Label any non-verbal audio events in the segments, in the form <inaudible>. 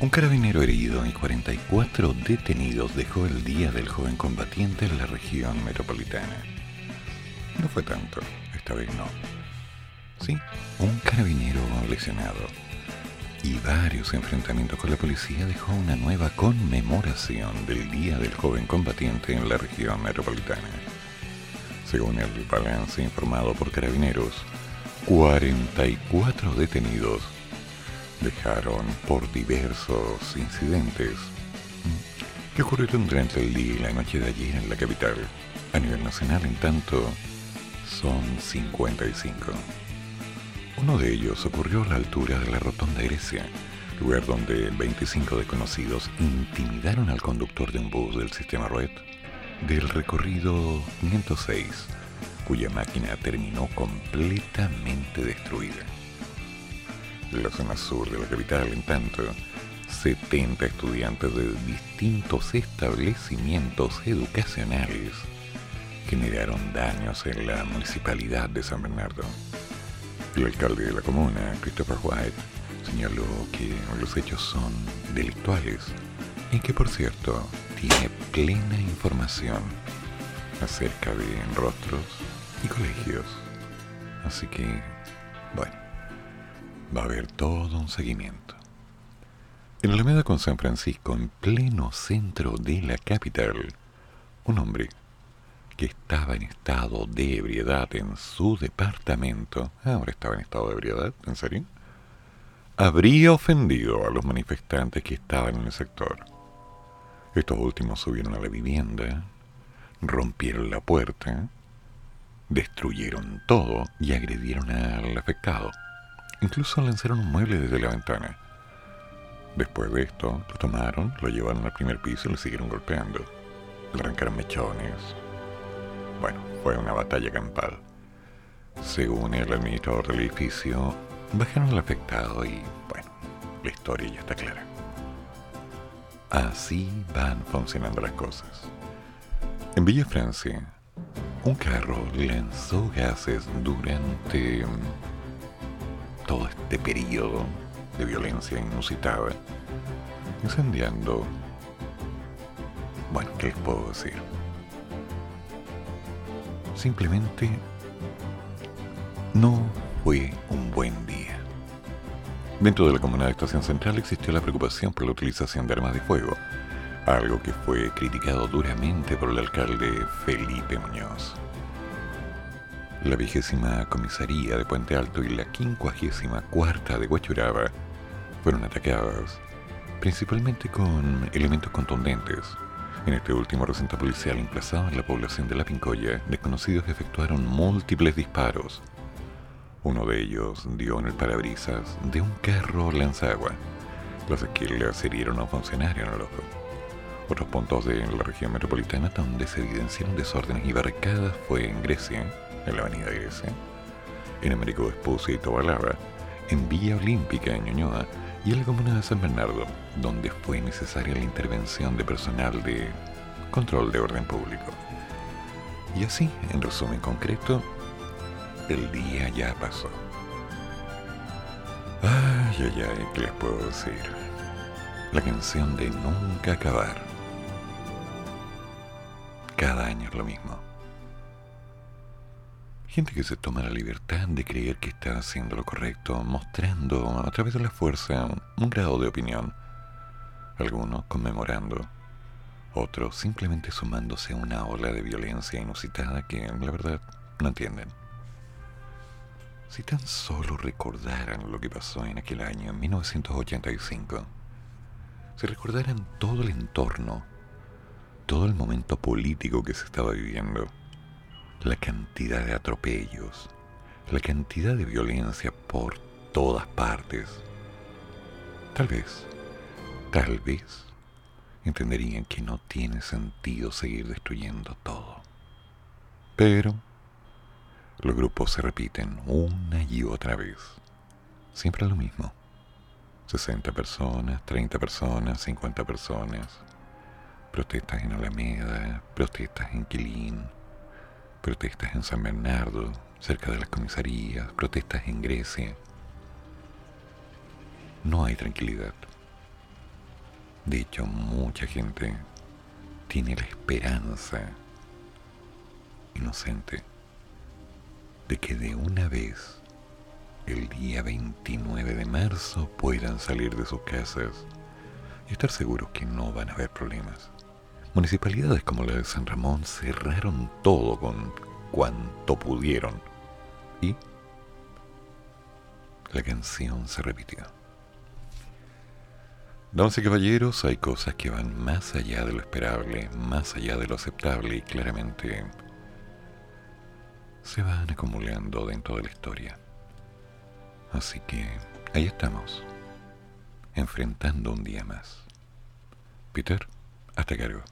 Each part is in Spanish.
Un carabinero herido y 44 detenidos dejó el Día del Joven Combatiente en la región metropolitana. No fue tanto, esta vez no. Sí, un carabinero lesionado y varios enfrentamientos con la policía dejó una nueva conmemoración del Día del Joven Combatiente en la región metropolitana. Según el balance informado por carabineros, 44 detenidos dejaron por diversos incidentes que ocurrieron durante el día y la noche de ayer en la capital. A nivel nacional, en tanto, son 55. Uno de ellos ocurrió a la altura de la Rotonda Grecia, lugar donde 25 desconocidos intimidaron al conductor de un bus del sistema Red del recorrido 506, cuya máquina terminó completamente destruida. La zona sur de la capital, en tanto, 70 estudiantes de distintos establecimientos educacionales generaron daños en la municipalidad de San Bernardo. El alcalde de la comuna, Christopher White, señaló que los hechos son delictuales y que, por cierto, tiene plena información acerca de rostros y colegios. Así que, va a haber todo un seguimiento. En la Alameda con San Francisco, en pleno centro de la capital, un hombre que estaba en estado de ebriedad en su departamento, ahora estaba en estado de ebriedad, ¿en serio? Habría ofendido a los manifestantes que estaban en el sector. Estos últimos subieron a la vivienda, rompieron la puerta, destruyeron todo y agredieron al afectado. Incluso lanzaron un mueble desde la ventana. Después de esto, lo tomaron, lo llevaron al primer piso y le siguieron golpeando. Le arrancaron mechones, bueno, fue una batalla campal. Según el administrador del edificio, bajaron al afectado y, bueno, la historia ya está clara. Así van funcionando las cosas. En Villa Francia, un carro lanzó gases durante todo este periodo de violencia inusitada, incendiando... Bueno, ¿qué les puedo decir? Simplemente no fue un buen día. Dentro de la comunidad de Estación Central existió la preocupación por la utilización de armas de fuego, algo que fue criticado duramente por el alcalde Felipe Muñoz. La vigésima comisaría de Puente Alto y la quincuagésima cuarta de Huachuraba fueron atacadas, principalmente con elementos contundentes, en este último recinto policial emplazado en la población de La Pincoya, desconocidos efectuaron múltiples disparos. Uno de ellos dio en el parabrisas de un carro lanzagua. Las esquilas hirieron a un funcionario en el ojo. Otros puntos de la región metropolitana donde se evidenciaron desórdenes y barricadas fue en Grecia, en la avenida Grecia, en Américo Vespucio y Tobalaba, en Villa Olímpica en Ñuñoa y en la comuna de San Bernardo, donde fue necesaria la intervención de personal de control de orden público. Y así, en resumen concreto, el día ya pasó. Ay, ay, ay, ¿qué les puedo decir? La canción de nunca acabar. Cada año es lo mismo. Gente que se toma la libertad de creer que está haciendo lo correcto, mostrando a través de la fuerza un grado de opinión. Algunos conmemorando, otros simplemente sumándose a una ola de violencia inusitada que, la verdad, no entienden. Si tan solo recordaran lo que pasó en aquel año, en 1985, si recordaran todo el entorno, todo el momento político que se estaba viviendo, la cantidad de atropellos, la cantidad de violencia por todas partes, tal vez, tal vez, entenderían que no tiene sentido seguir destruyendo todo. Pero los grupos se repiten una y otra vez. Siempre lo mismo. 60 personas, 30 personas, 50 personas. Protestas en Alameda, protestas en Quilín, protestas en San Bernardo, cerca de las comisarías, protestas en Grecia. No hay tranquilidad. De hecho, mucha gente tiene la esperanza inocente de que de una vez el día 29 de marzo puedan salir de sus casas y estar seguros que no van a haber problemas. Municipalidades como la de San Ramón cerraron todo con cuanto pudieron y la canción se repitió. Damas caballeros, hay cosas que van más allá de lo esperable, más allá de lo aceptable y claramente se van acumulando dentro de la historia. Así que ahí estamos, enfrentando un día más. Peter, hasta cargo.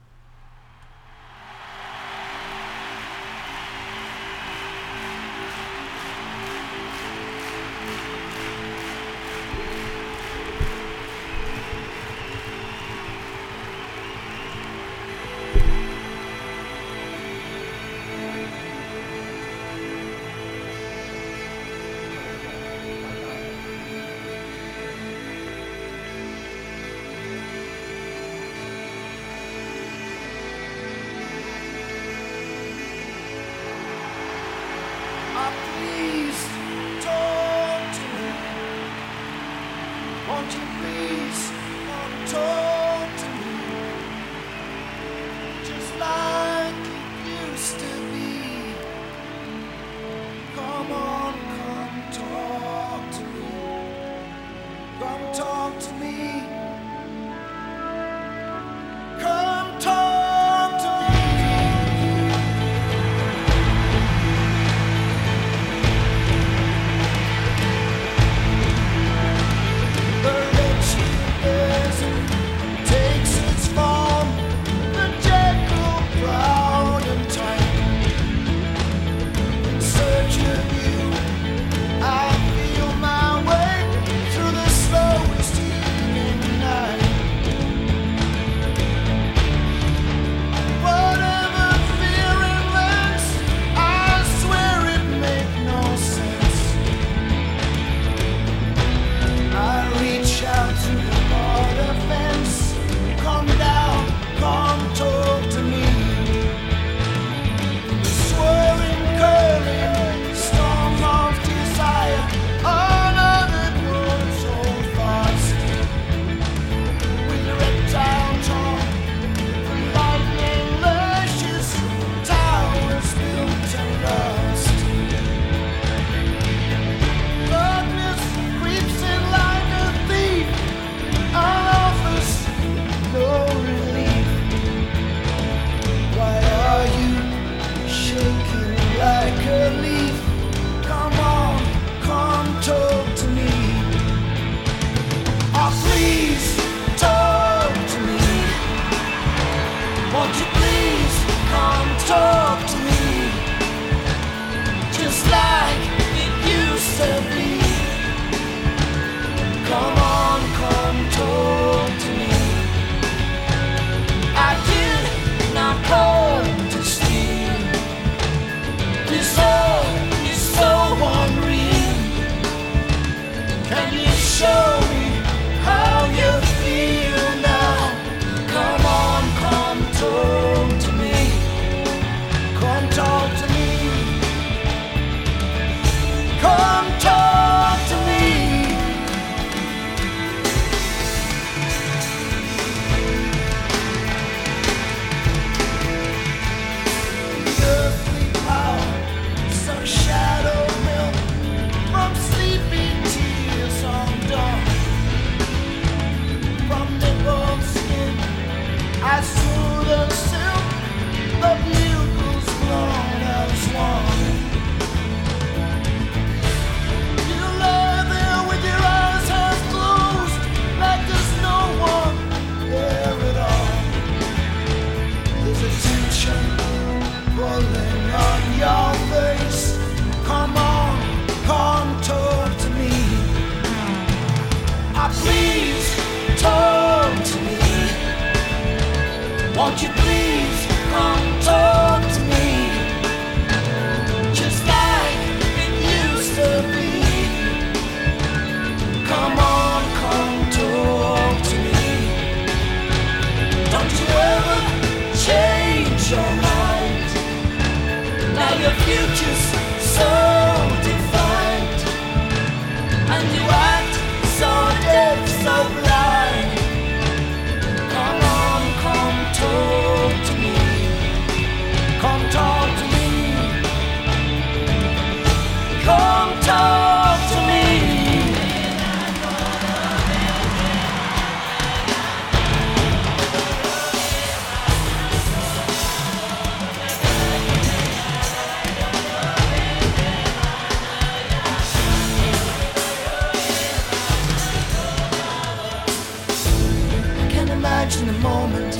imagine the moment,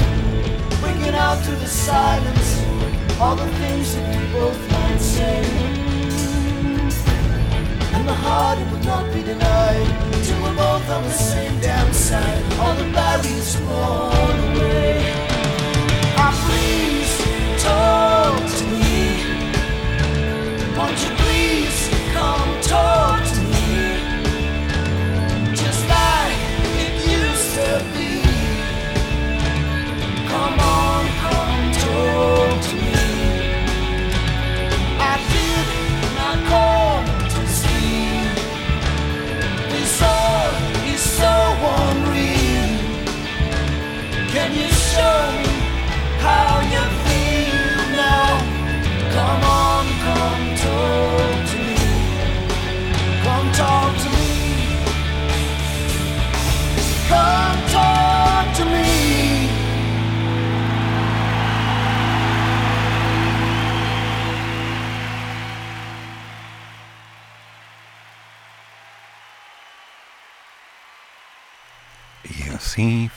waking out to the silence, all the things that we both might say. And the heart it would not be denied, till we're both on the same damn side, all the barriers worn away. Ah, please talk to me. Won't you please come talk to me?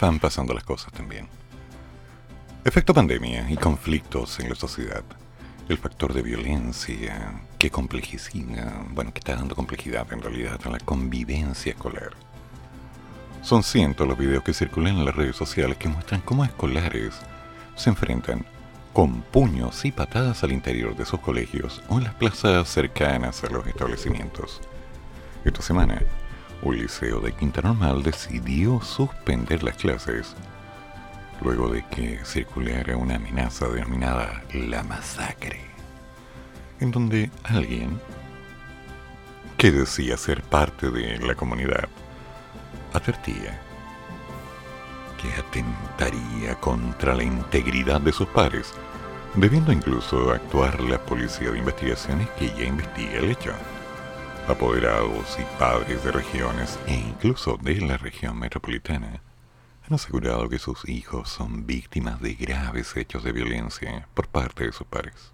Van pasando las cosas también. Efecto pandemia y conflictos en la sociedad. El factor de violencia que complejiza, bueno, que está dando complejidad en realidad a la convivencia escolar. Son cientos los videos que circulan en las redes sociales que muestran cómo escolares se enfrentan con puños y patadas al interior de sus colegios o en las plazas cercanas a los establecimientos. Esta semana, un liceo de Quinta Normal decidió suspender las clases luego de que circulara una amenaza denominada la masacre, en donde alguien que decía ser parte de la comunidad advertía que atentaría contra la integridad de sus pares, debiendo incluso actuar la policía de investigaciones que ya investiga el hecho apoderados y padres de regiones e incluso de la región metropolitana han asegurado que sus hijos son víctimas de graves hechos de violencia por parte de sus padres.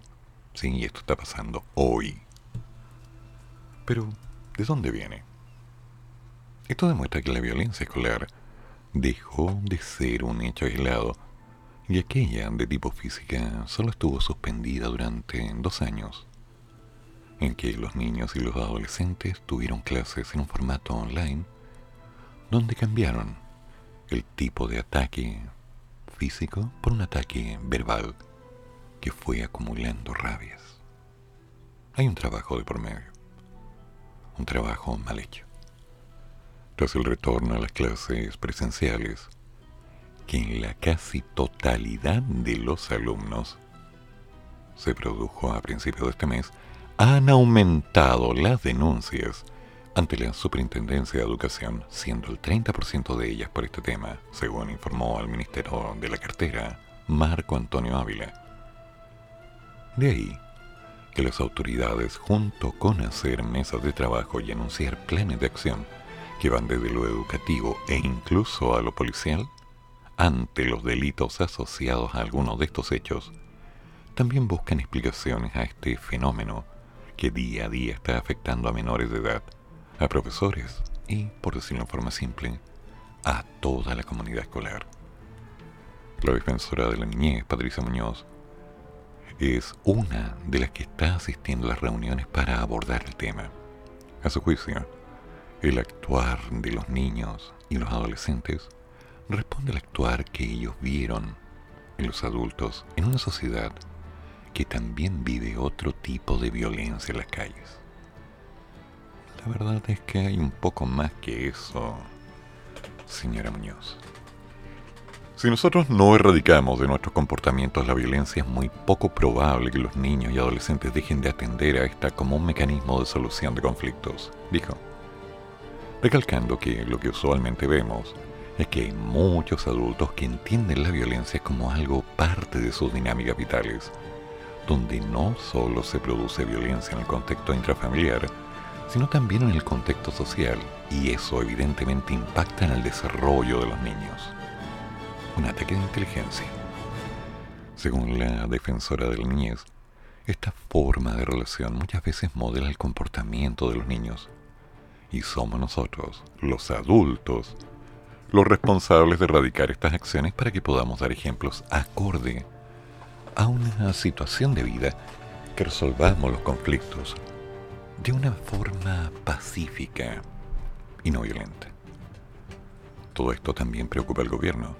Sí, esto está pasando hoy. Pero, ¿de dónde viene? Esto demuestra que la violencia escolar dejó de ser un hecho aislado y aquella de tipo física solo estuvo suspendida durante dos años en que los niños y los adolescentes tuvieron clases en un formato online donde cambiaron el tipo de ataque físico por un ataque verbal que fue acumulando rabias. Hay un trabajo de por medio, un trabajo mal hecho. Tras el retorno a las clases presenciales, que en la casi totalidad de los alumnos se produjo a principios de este mes, han aumentado las denuncias ante la Superintendencia de Educación, siendo el 30% de ellas por este tema, según informó al Ministerio de la Cartera Marco Antonio Ávila. De ahí que las autoridades, junto con hacer mesas de trabajo y anunciar planes de acción que van desde lo educativo e incluso a lo policial, ante los delitos asociados a algunos de estos hechos, también buscan explicaciones a este fenómeno que día a día está afectando a menores de edad, a profesores y, por decirlo en forma simple, a toda la comunidad escolar. La defensora de la niñez, Patricia Muñoz, es una de las que está asistiendo a las reuniones para abordar el tema. A su juicio, el actuar de los niños y los adolescentes responde al actuar que ellos vieron en los adultos en una sociedad que también vive otro tipo de violencia en las calles. La verdad es que hay un poco más que eso, señora Muñoz. Si nosotros no erradicamos de nuestros comportamientos la violencia, es muy poco probable que los niños y adolescentes dejen de atender a esta como un mecanismo de solución de conflictos, dijo. recalcando que lo que usualmente vemos es que hay muchos adultos que entienden la violencia como algo parte de sus dinámicas vitales, donde no solo se produce violencia en el contexto intrafamiliar, sino también en el contexto social, y eso evidentemente impacta en el desarrollo de los niños. Un ataque de inteligencia. Según la defensora de la niñez, esta forma de relación muchas veces modela el comportamiento de los niños, y somos nosotros, los adultos, los responsables de erradicar estas acciones para que podamos dar ejemplos acorde a una situación de vida que resolvamos los conflictos de una forma pacífica y no violenta. Todo esto también preocupa al gobierno.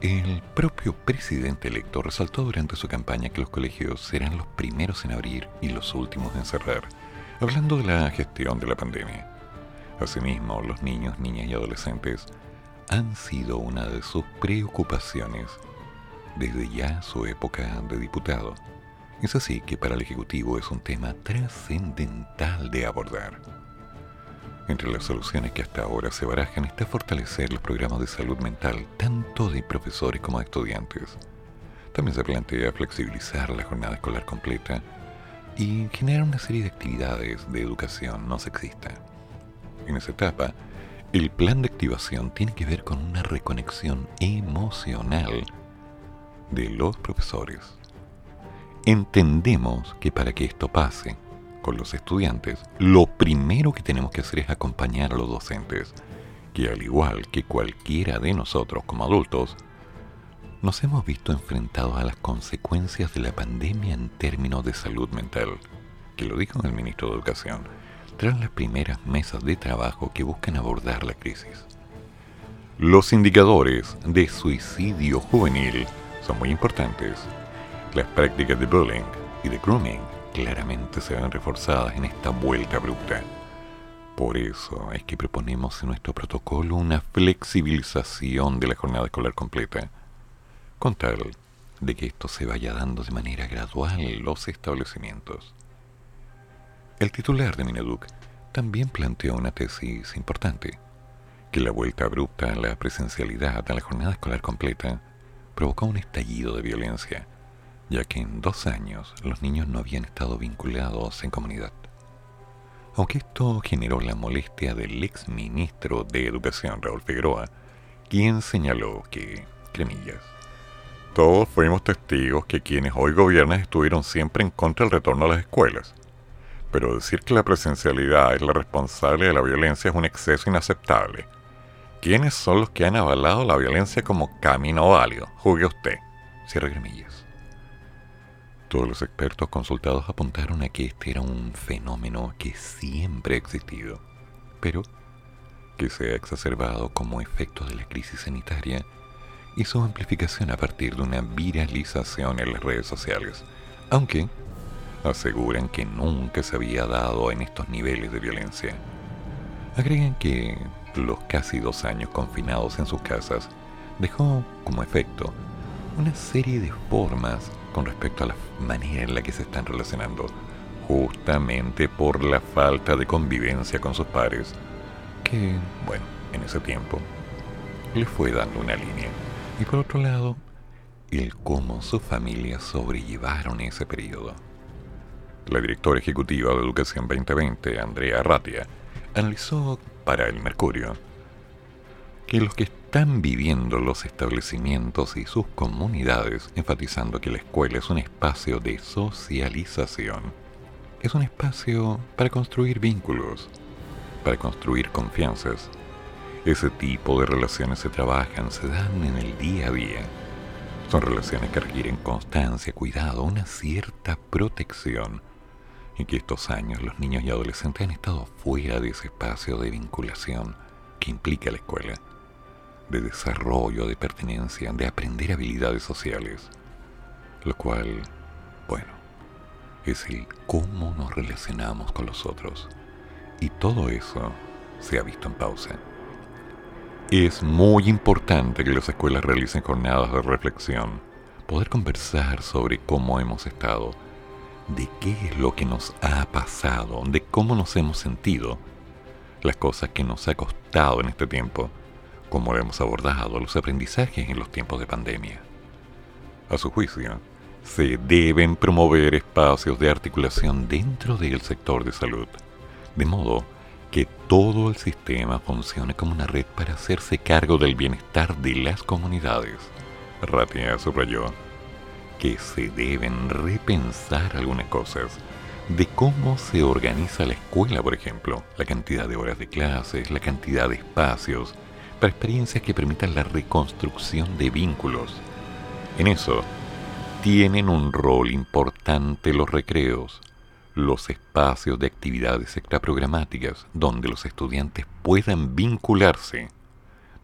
El propio presidente electo resaltó durante su campaña que los colegios serán los primeros en abrir y los últimos en cerrar, hablando de la gestión de la pandemia. Asimismo, los niños, niñas y adolescentes han sido una de sus preocupaciones desde ya su época de diputado. Es así que para el Ejecutivo es un tema trascendental de abordar. Entre las soluciones que hasta ahora se barajan está fortalecer los programas de salud mental tanto de profesores como de estudiantes. También se plantea flexibilizar la jornada escolar completa y generar una serie de actividades de educación no sexista. En esa etapa, el plan de activación tiene que ver con una reconexión emocional de los profesores. Entendemos que para que esto pase con los estudiantes, lo primero que tenemos que hacer es acompañar a los docentes, que al igual que cualquiera de nosotros como adultos, nos hemos visto enfrentados a las consecuencias de la pandemia en términos de salud mental, que lo dijo el ministro de Educación, tras las primeras mesas de trabajo que buscan abordar la crisis. Los indicadores de suicidio juvenil son muy importantes. Las prácticas de bullying y de grooming claramente se ven reforzadas en esta vuelta abrupta. Por eso es que proponemos en nuestro protocolo una flexibilización de la jornada escolar completa, con tal de que esto se vaya dando de manera gradual en los establecimientos. El titular de Mineduc también planteó una tesis importante, que la vuelta abrupta en la presencialidad a la jornada escolar completa provocó un estallido de violencia, ya que en dos años los niños no habían estado vinculados en comunidad. Aunque esto generó la molestia del ex ministro de Educación, Raúl Figueroa, quien señaló que, cremillas, todos fuimos testigos que quienes hoy gobiernan estuvieron siempre en contra del retorno a las escuelas. Pero decir que la presencialidad es la responsable de la violencia es un exceso inaceptable ¿Quiénes son los que han avalado la violencia como camino válido? Jugue usted. Cierre gramillas. Todos los expertos consultados apuntaron a que este era un fenómeno que siempre ha existido, pero que se ha exacerbado como efecto de la crisis sanitaria y su amplificación a partir de una viralización en las redes sociales, aunque aseguran que nunca se había dado en estos niveles de violencia. Agregan que los casi dos años confinados en sus casas dejó como efecto una serie de formas con respecto a la manera en la que se están relacionando, justamente por la falta de convivencia con sus padres, que, bueno, en ese tiempo le fue dando una línea. Y por otro lado, el cómo sus familias sobrellevaron ese periodo. La directora ejecutiva de Educación 2020, Andrea Ratia, analizó para el Mercurio que los que están viviendo los establecimientos y sus comunidades, enfatizando que la escuela es un espacio de socialización, es un espacio para construir vínculos, para construir confianzas. Ese tipo de relaciones se trabajan, se dan en el día a día. Son relaciones que requieren constancia, cuidado, una cierta protección en que estos años los niños y adolescentes han estado fuera de ese espacio de vinculación que implica la escuela, de desarrollo, de pertenencia, de aprender habilidades sociales, lo cual, bueno, es el cómo nos relacionamos con los otros. Y todo eso se ha visto en pausa. Es muy importante que las escuelas realicen jornadas de reflexión, poder conversar sobre cómo hemos estado, de qué es lo que nos ha pasado, de cómo nos hemos sentido, las cosas que nos ha costado en este tiempo, como hemos abordado los aprendizajes en los tiempos de pandemia. A su juicio, se deben promover espacios de articulación dentro del sector de salud, de modo que todo el sistema funcione como una red para hacerse cargo del bienestar de las comunidades. Ratia subrayó que se deben repensar algunas cosas. De cómo se organiza la escuela, por ejemplo, la cantidad de horas de clases, la cantidad de espacios, para experiencias que permitan la reconstrucción de vínculos. En eso, tienen un rol importante los recreos, los espacios de actividades extraprogramáticas donde los estudiantes puedan vincularse.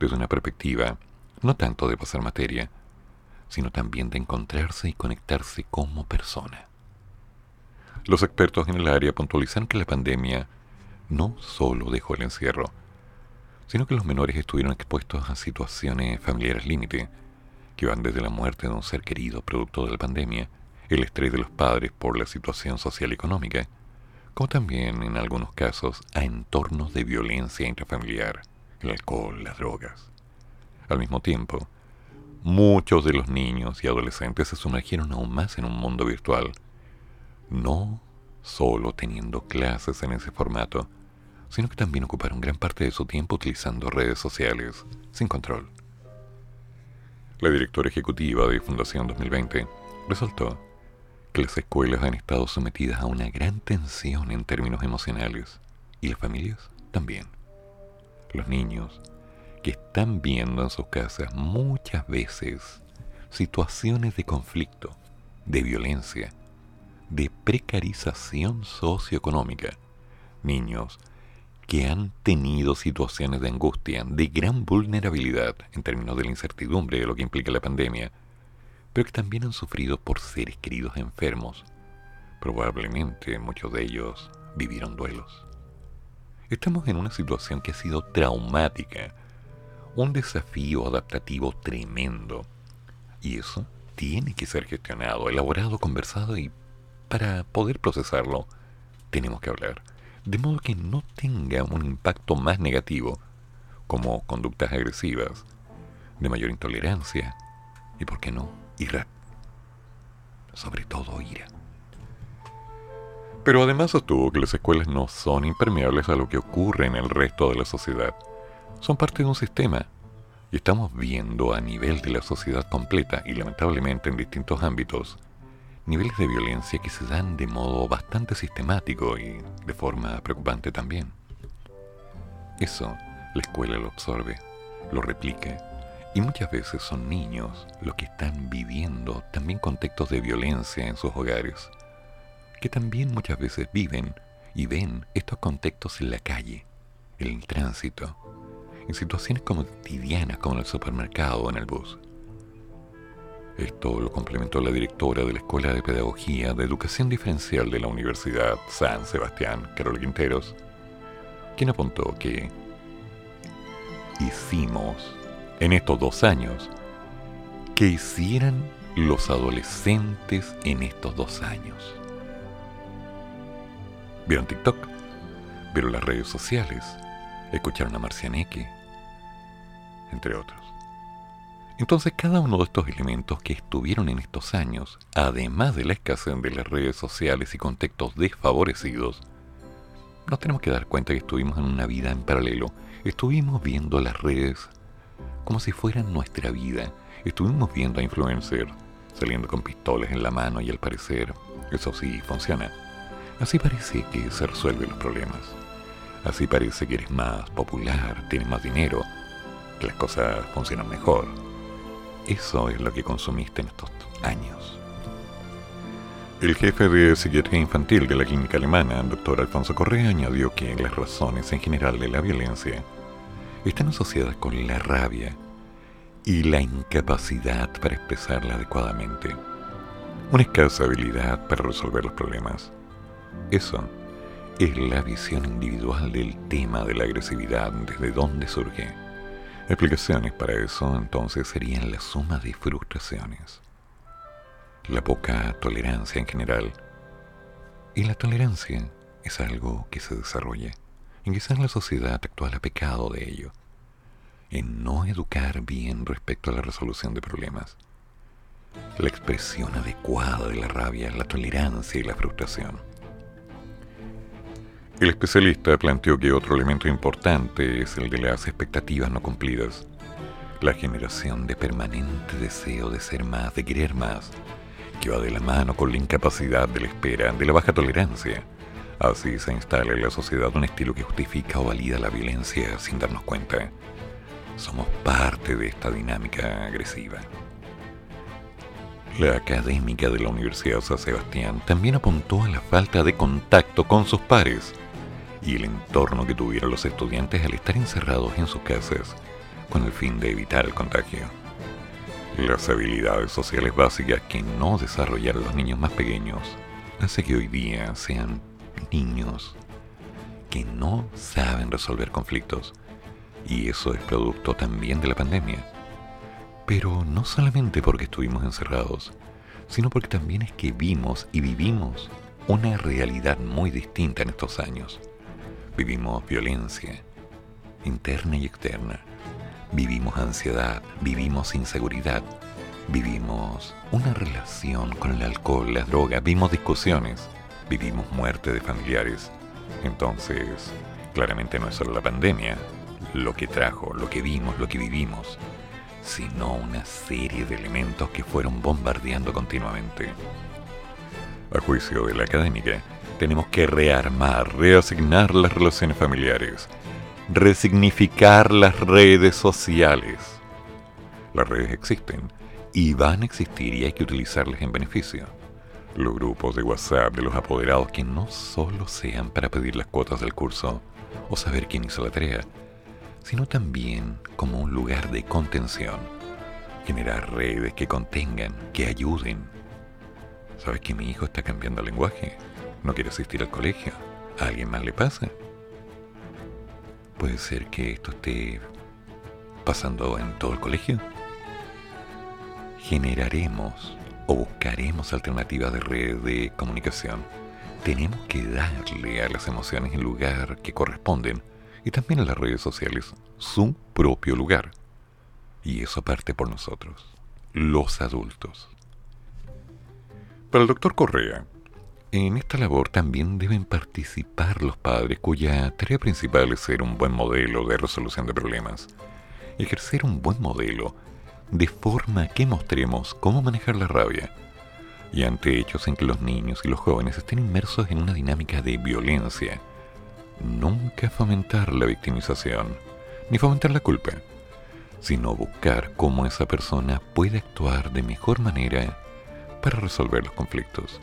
Desde una perspectiva no tanto de pasar materia, sino también de encontrarse y conectarse como persona. Los expertos en el área puntualizan que la pandemia no solo dejó el encierro, sino que los menores estuvieron expuestos a situaciones familiares límite, que van desde la muerte de un ser querido producto de la pandemia, el estrés de los padres por la situación social y económica, como también en algunos casos a entornos de violencia intrafamiliar, el alcohol, las drogas. Al mismo tiempo, muchos de los niños y adolescentes se sumergieron aún más en un mundo virtual, no solo teniendo clases en ese formato, sino que también ocuparon gran parte de su tiempo utilizando redes sociales sin control. La directora ejecutiva de Fundación 2020 resaltó que las escuelas han estado sometidas a una gran tensión en términos emocionales y las familias también. Los niños que están viendo en sus casas muchas veces situaciones de conflicto, de violencia, de precarización socioeconómica, niños que han tenido situaciones de angustia, de gran vulnerabilidad en términos de la incertidumbre de lo que implica la pandemia, pero que también han sufrido por seres queridos enfermos. Probablemente muchos de ellos vivieron duelos. Estamos en una situación que ha sido traumática, un desafío adaptativo tremendo. Y eso tiene que ser gestionado, elaborado, conversado y para poder procesarlo tenemos que hablar. De modo que no tenga un impacto más negativo, como conductas agresivas, de mayor intolerancia y, ¿por qué no?, ira. Sobre todo ira. Pero además sostuvo que las escuelas no son impermeables a lo que ocurre en el resto de la sociedad. Son parte de un sistema. Y estamos viendo a nivel de la sociedad completa y lamentablemente en distintos ámbitos niveles de violencia que se dan de modo bastante sistemático y de forma preocupante también. Eso la escuela lo absorbe, lo replica y muchas veces son niños los que están viviendo también contextos de violencia en sus hogares, que también muchas veces viven y ven estos contextos en la calle, en el tránsito, en situaciones cotidianas como en el supermercado o en el bus. Esto lo complementó la directora de la Escuela de Pedagogía de Educación Diferencial de la Universidad San Sebastián, Carol Quinteros, quien apuntó que hicimos en estos dos años que hicieran los adolescentes en estos dos años. Vieron TikTok, vieron las redes sociales, escucharon a Marcianeque, entre otros. Entonces cada uno de estos elementos que estuvieron en estos años, además de la escasez de las redes sociales y contextos desfavorecidos, nos tenemos que dar cuenta que estuvimos en una vida en paralelo. Estuvimos viendo las redes como si fueran nuestra vida. Estuvimos viendo a influencers saliendo con pistolas en la mano y al parecer eso sí funciona. Así parece que se resuelven los problemas. Así parece que eres más popular, tienes más dinero, que las cosas funcionan mejor. Eso es lo que consumiste en estos años. El jefe de psiquiatría infantil de la clínica alemana, el doctor Alfonso Correa, añadió que las razones en general de la violencia están asociadas con la rabia y la incapacidad para expresarla adecuadamente, una escasa habilidad para resolver los problemas. Eso es la visión individual del tema de la agresividad, desde dónde surge. Explicaciones para eso entonces serían la suma de frustraciones, la poca tolerancia en general, y la tolerancia es algo que se desarrolla en quizás la sociedad actual ha pecado de ello, en no educar bien respecto a la resolución de problemas. La expresión adecuada de la rabia, la tolerancia y la frustración. El especialista planteó que otro elemento importante es el de las expectativas no cumplidas, la generación de permanente deseo de ser más, de querer más, que va de la mano con la incapacidad de la espera, de la baja tolerancia. Así se instala en la sociedad un estilo que justifica o valida la violencia sin darnos cuenta. Somos parte de esta dinámica agresiva. La académica de la Universidad San Sebastián también apuntó a la falta de contacto con sus pares y el entorno que tuvieron los estudiantes al estar encerrados en sus casas con el fin de evitar el contagio. Las habilidades sociales básicas que no desarrollaron los niños más pequeños hace que hoy día sean niños que no saben resolver conflictos. Y eso es producto también de la pandemia. Pero no solamente porque estuvimos encerrados, sino porque también es que vimos y vivimos una realidad muy distinta en estos años. Vivimos violencia, interna y externa Vivimos ansiedad, vivimos inseguridad, vivimos una relación con el alcohol, las drogas, vimos discusiones, vivimos muerte de familiares. Entonces, claramente no es solo la pandemia lo que trajo, lo que vimos, lo que vivimos, sino una serie de elementos que fueron bombardeando continuamente. A juicio de la académica, tenemos que rearmar, reasignar las relaciones familiares, resignificar las redes sociales. Las redes existen y van a existir y hay que utilizarlas en beneficio. Los grupos de WhatsApp de los apoderados que no solo sean para pedir las cuotas del curso o saber quién hizo la tarea, sino también como un lugar de contención. Generar redes que contengan, que ayuden. ¿Sabes que mi hijo está cambiando el lenguaje? No quiere asistir al colegio. ¿A alguien más le pasa? Puede ser que esto esté pasando en todo el colegio. Generaremos o buscaremos alternativas de red de comunicación. Tenemos que darle a las emociones el lugar que corresponden y también a las redes sociales su propio lugar. Y eso parte por nosotros, los adultos. Para el doctor Correa, en esta labor también deben participar los padres cuya tarea principal es ser un buen modelo de resolución de problemas. Ejercer un buen modelo de forma que mostremos cómo manejar la rabia. Y ante hechos en que los niños y los jóvenes estén inmersos en una dinámica de violencia, nunca fomentar la victimización, ni fomentar la culpa, sino buscar cómo esa persona puede actuar de mejor manera para resolver los conflictos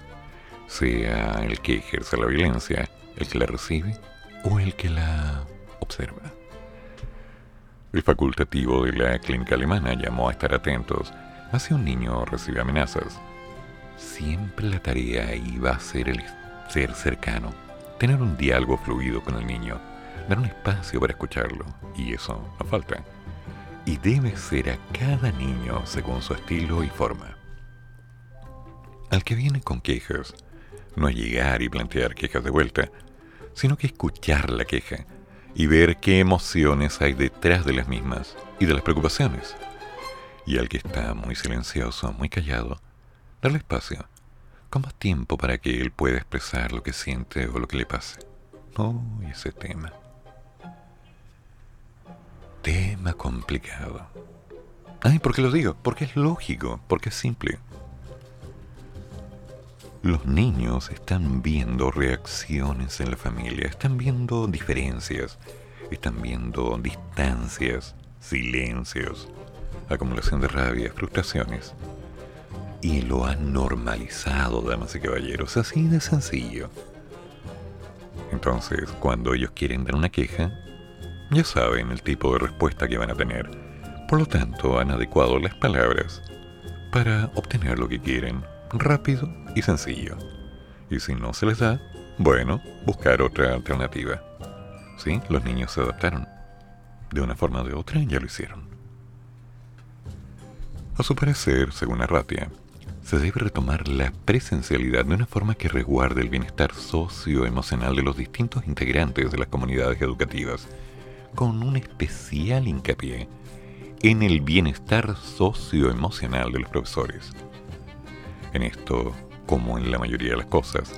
sea el que ejerce la violencia, el que la recibe o el que la observa. El facultativo de la clínica alemana llamó a estar atentos hacia un niño recibe amenazas. Siempre la tarea iba a ser el ser cercano, tener un diálogo fluido con el niño, dar un espacio para escucharlo, y eso no falta. Y debe ser a cada niño según su estilo y forma. Al que viene con quejas, no es llegar y plantear quejas de vuelta, sino que escuchar la queja y ver qué emociones hay detrás de las mismas y de las preocupaciones. Y al que está muy silencioso, muy callado, darle espacio, con más tiempo para que él pueda expresar lo que siente o lo que le pase. Oh, ese tema. Tema complicado. Ay, ¿por qué lo digo? Porque es lógico, porque es simple los niños están viendo reacciones en la familia, están viendo diferencias, están viendo distancias, silencios, acumulación de rabia, frustraciones. Y lo han normalizado, damas y caballeros, así de sencillo. Entonces, cuando ellos quieren dar una queja, ya saben el tipo de respuesta que van a tener. Por lo tanto, han adecuado las palabras para obtener lo que quieren rápido y sencillo. Y si no se les da, bueno, buscar otra alternativa. Sí, los niños se adaptaron. De una forma o de otra ya lo hicieron. A su parecer, según Arratia, se debe retomar la presencialidad de una forma que resguarde el bienestar socioemocional de los distintos integrantes de las comunidades educativas, con un especial hincapié en el bienestar socioemocional de los profesores. En esto, como en la mayoría de las cosas,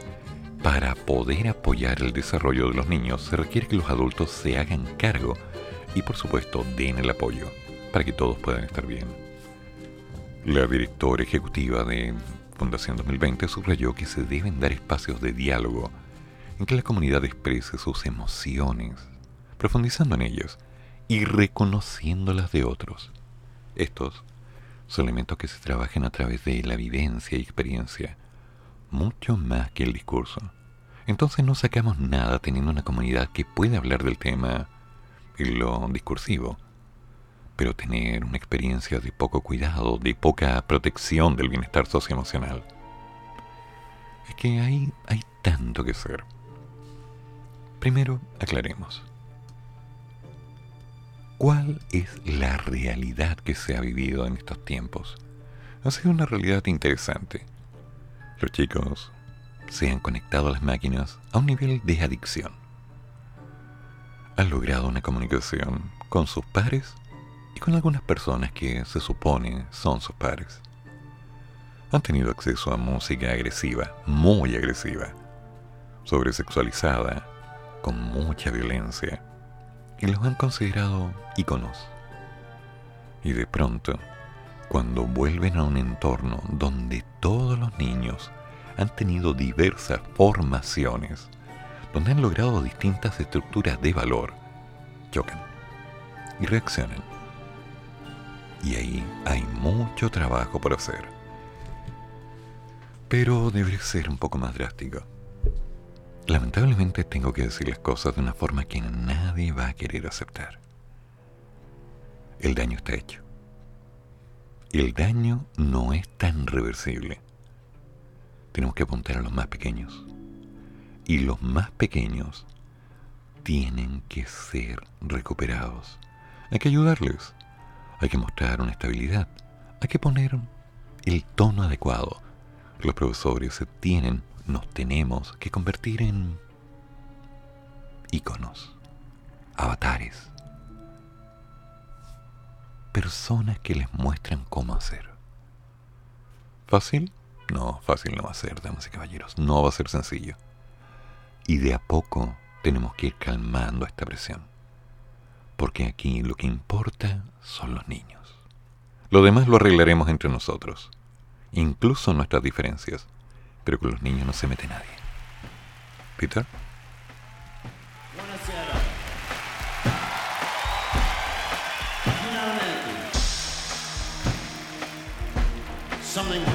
para poder apoyar el desarrollo de los niños se requiere que los adultos se hagan cargo y por supuesto den el apoyo para que todos puedan estar bien. La directora ejecutiva de Fundación 2020 subrayó que se deben dar espacios de diálogo en que la comunidad exprese sus emociones, profundizando en ellas y reconociéndolas de otros. Estos son elementos que se trabajan a través de la vivencia y experiencia, mucho más que el discurso. Entonces no sacamos nada teniendo una comunidad que puede hablar del tema en lo discursivo, pero tener una experiencia de poco cuidado, de poca protección del bienestar socioemocional. Es que hay, hay tanto que hacer. Primero, aclaremos. ¿Cuál es la realidad que se ha vivido en estos tiempos? Ha sido una realidad interesante. Chicos se han conectado a las máquinas a un nivel de adicción. Han logrado una comunicación con sus pares y con algunas personas que se supone son sus pares. Han tenido acceso a música agresiva, muy agresiva, sobresexualizada, con mucha violencia, y los han considerado íconos. Y de pronto, cuando vuelven a un entorno donde todos los niños han tenido diversas formaciones, donde han logrado distintas estructuras de valor, chocan y reaccionan. Y ahí hay mucho trabajo por hacer. Pero debe ser un poco más drástico. Lamentablemente tengo que decir las cosas de una forma que nadie va a querer aceptar. El daño está hecho el daño no es tan reversible. Tenemos que apuntar a los más pequeños. Y los más pequeños tienen que ser recuperados. Hay que ayudarles. Hay que mostrar una estabilidad. Hay que poner el tono adecuado. Los profesores se tienen, nos tenemos que convertir en íconos, avatares personas que les muestran cómo hacer. ¿Fácil? No, fácil no va a ser, damas y caballeros. No va a ser sencillo. Y de a poco tenemos que ir calmando esta presión. Porque aquí lo que importa son los niños. Lo demás lo arreglaremos entre nosotros. Incluso nuestras diferencias. Pero con los niños no se mete nadie. Peter? Something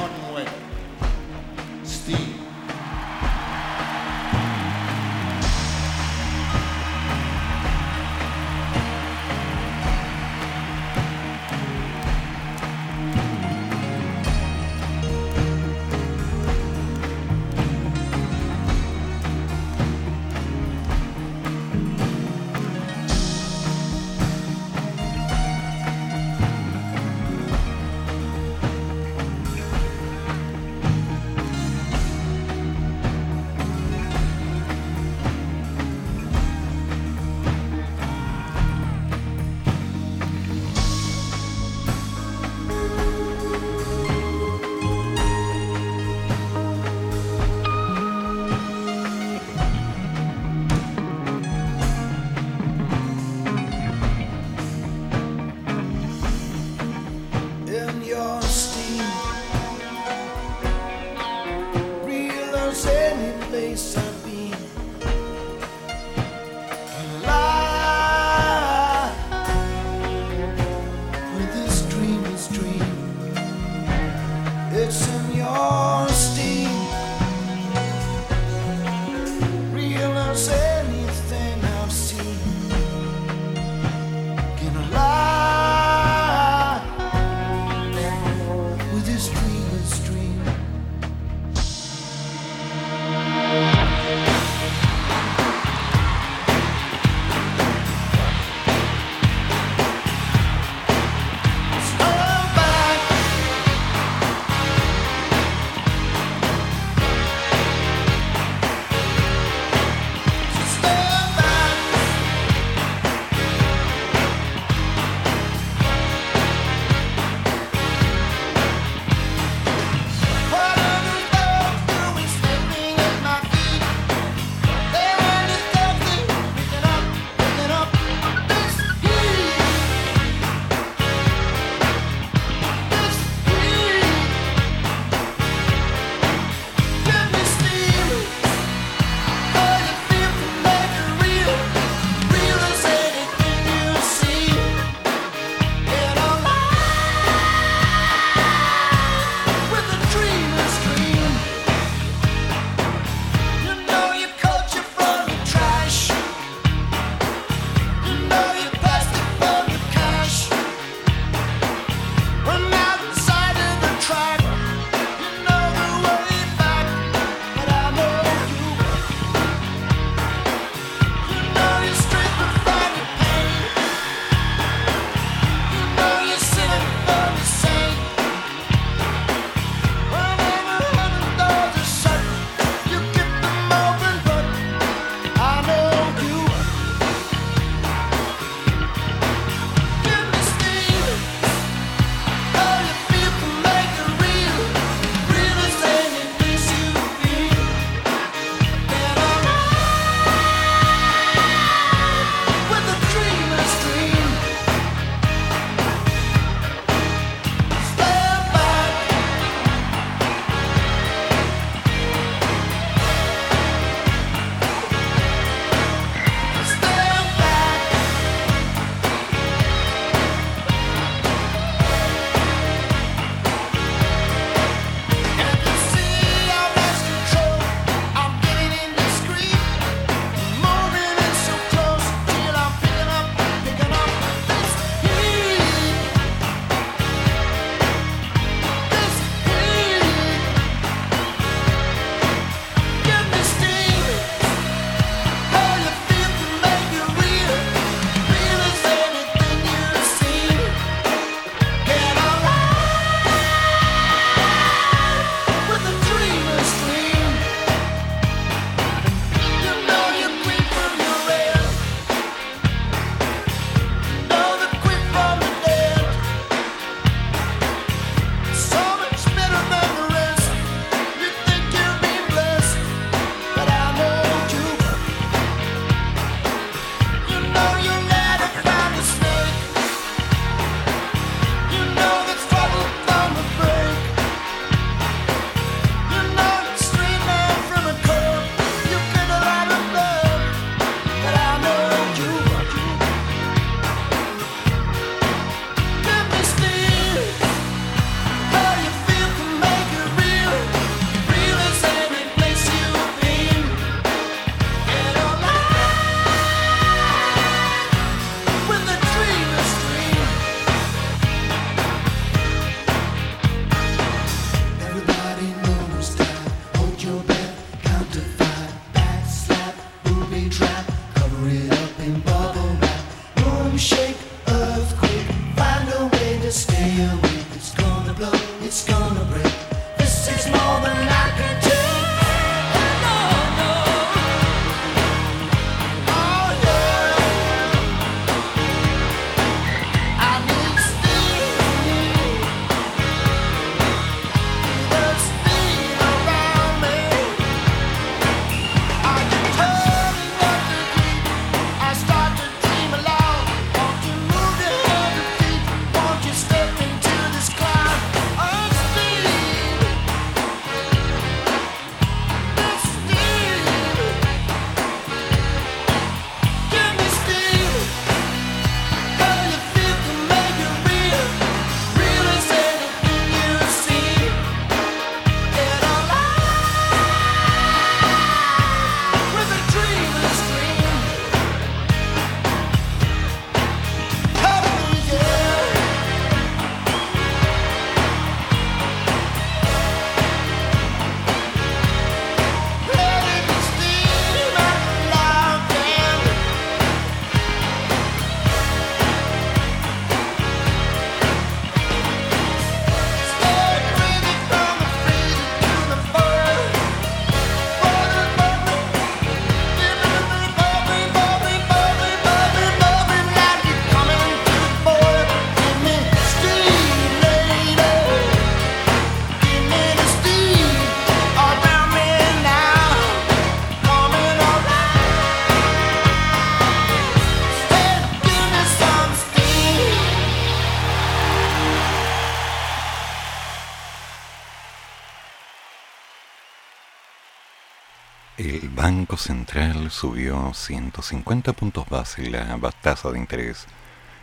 Central subió 150 puntos base la tasa de interés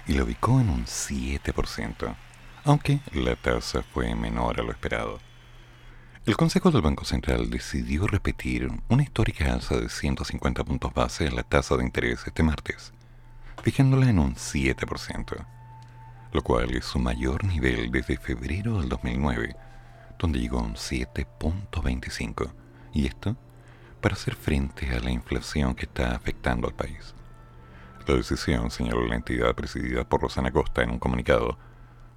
y lo ubicó en un 7%, aunque la tasa fue menor a lo esperado. El Consejo del Banco Central decidió repetir una histórica alza de 150 puntos base en la tasa de interés este martes, fijándola en un 7%, lo cual es su mayor nivel desde febrero del 2009, donde llegó a un 7.25, y esto para hacer frente a la inflación que está afectando al país. La decisión, señaló la entidad presidida por Rosana Costa en un comunicado,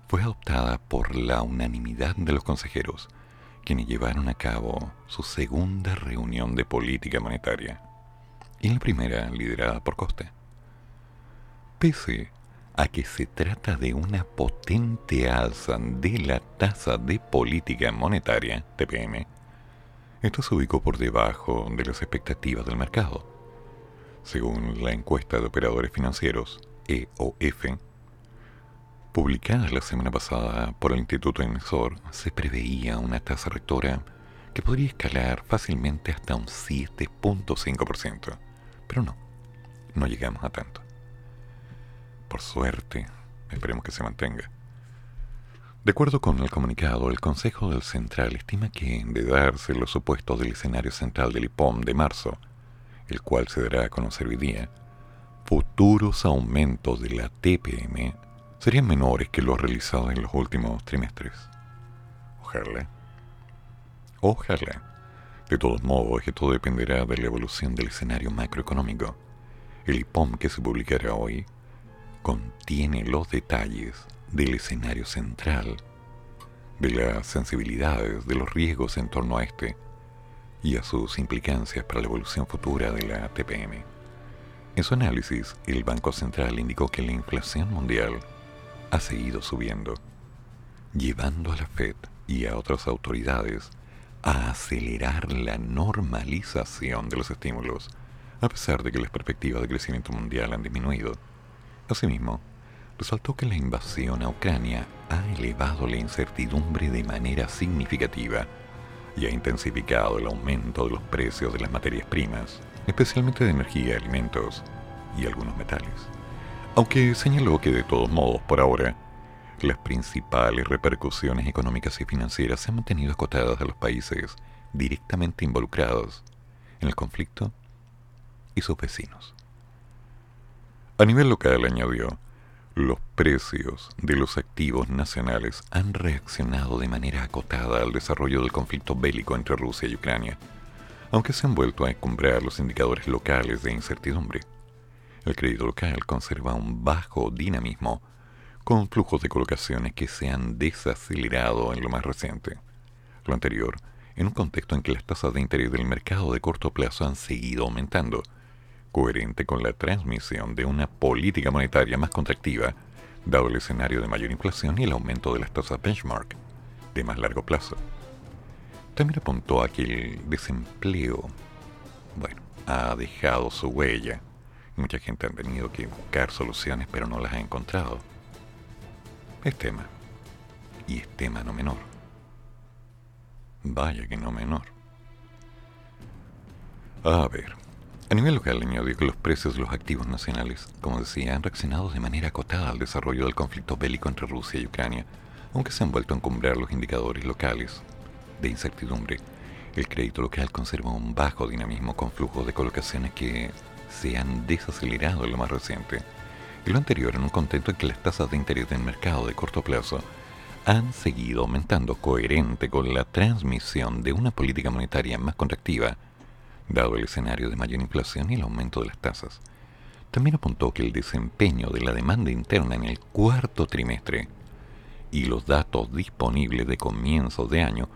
fue adoptada por la unanimidad de los consejeros, quienes llevaron a cabo su segunda reunión de política monetaria, y la primera liderada por Costa. Pese a que se trata de una potente alza de la tasa de política monetaria, TPM, esto se ubicó por debajo de las expectativas del mercado. Según la encuesta de operadores financieros, EOF, publicada la semana pasada por el Instituto Emisor, se preveía una tasa rectora que podría escalar fácilmente hasta un 7.5%. Pero no, no llegamos a tanto. Por suerte, esperemos que se mantenga. De acuerdo con el comunicado, el Consejo del Central estima que, de darse los supuestos del escenario central del IPOM de marzo, el cual se dará a conocer hoy día, futuros aumentos de la TPM serían menores que los realizados en los últimos trimestres. Ojalá. Ojalá. De todos modos, esto dependerá de la evolución del escenario macroeconómico. El IPOM que se publicará hoy contiene los detalles del escenario central, de las sensibilidades, de los riesgos en torno a este y a sus implicancias para la evolución futura de la TPM. En su análisis, el Banco Central indicó que la inflación mundial ha seguido subiendo, llevando a la Fed y a otras autoridades a acelerar la normalización de los estímulos, a pesar de que las perspectivas de crecimiento mundial han disminuido. Asimismo, resaltó que la invasión a Ucrania ha elevado la incertidumbre de manera significativa y ha intensificado el aumento de los precios de las materias primas, especialmente de energía, alimentos y algunos metales. Aunque señaló que de todos modos, por ahora, las principales repercusiones económicas y financieras se han mantenido acotadas a los países directamente involucrados en el conflicto y sus vecinos. A nivel local, añadió, los precios de los activos nacionales han reaccionado de manera acotada al desarrollo del conflicto bélico entre Rusia y Ucrania, aunque se han vuelto a encumbrar los indicadores locales de incertidumbre. el crédito local conserva un bajo dinamismo con flujos de colocaciones que se han desacelerado en lo más reciente. Lo anterior, en un contexto en que las tasas de interés del mercado de corto plazo han seguido aumentando, coherente con la transmisión de una política monetaria más contractiva, dado el escenario de mayor inflación y el aumento de las tasas benchmark de más largo plazo. También apuntó a que el desempleo, ha dejado su huella. Mucha gente ha tenido que buscar soluciones, pero no las ha encontrado. Es tema. Y es tema no menor. Vaya que no menor. A ver, a nivel local añadió que los precios de los activos nacionales, como decía, han reaccionado de manera acotada al desarrollo del conflicto bélico entre Rusia y Ucrania, aunque se han vuelto a encumbrar los indicadores locales de incertidumbre. El crédito local conserva un bajo dinamismo con flujos de colocaciones que se han desacelerado en lo más reciente. Y lo anterior en un contexto en que las tasas de interés del mercado de corto plazo han seguido aumentando coherente con la transmisión de una política monetaria más contractiva, dado el escenario de mayor inflación y el aumento de las tasas. También apuntó que el desempeño de la demanda interna en el cuarto trimestre y los datos disponibles de comienzo de año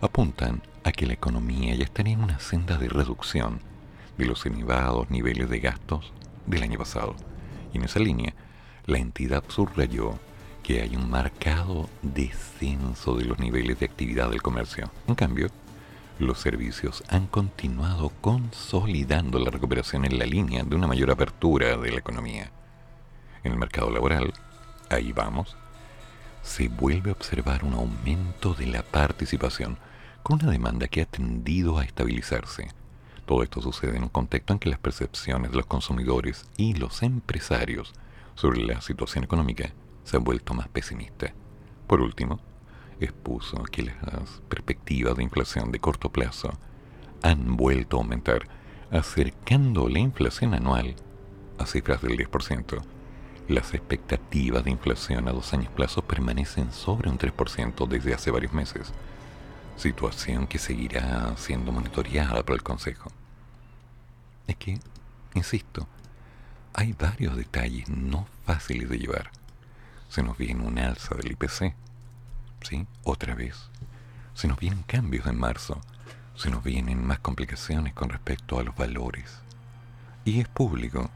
apuntan a que la economía ya estaría en una senda de reducción de los elevados niveles de gastos del año pasado. Y en esa línea, la entidad subrayó que hay un marcado descenso de los niveles de actividad del comercio. En cambio, los servicios han continuado consolidando la recuperación en la línea de una mayor apertura de la economía. En el mercado laboral, ahí vamos, se vuelve a observar un aumento de la participación con una demanda que ha tendido a estabilizarse. Todo esto sucede en un contexto en que las percepciones de los consumidores y los empresarios sobre la situación económica se han vuelto más pesimistas. Por último, expuso que las perspectivas de inflación de corto plazo han vuelto a aumentar, acercando la inflación anual a cifras del 10%. Las expectativas de inflación a dos años plazo permanecen sobre un 3% desde hace varios meses, situación que seguirá siendo monitoreada por el Consejo. Es que, insisto, hay varios detalles no fáciles de llevar se nos viene un alza del IPC, ¿sí? Otra vez. Se nos vienen cambios en marzo, se nos vienen más complicaciones con respecto a los valores. Y es público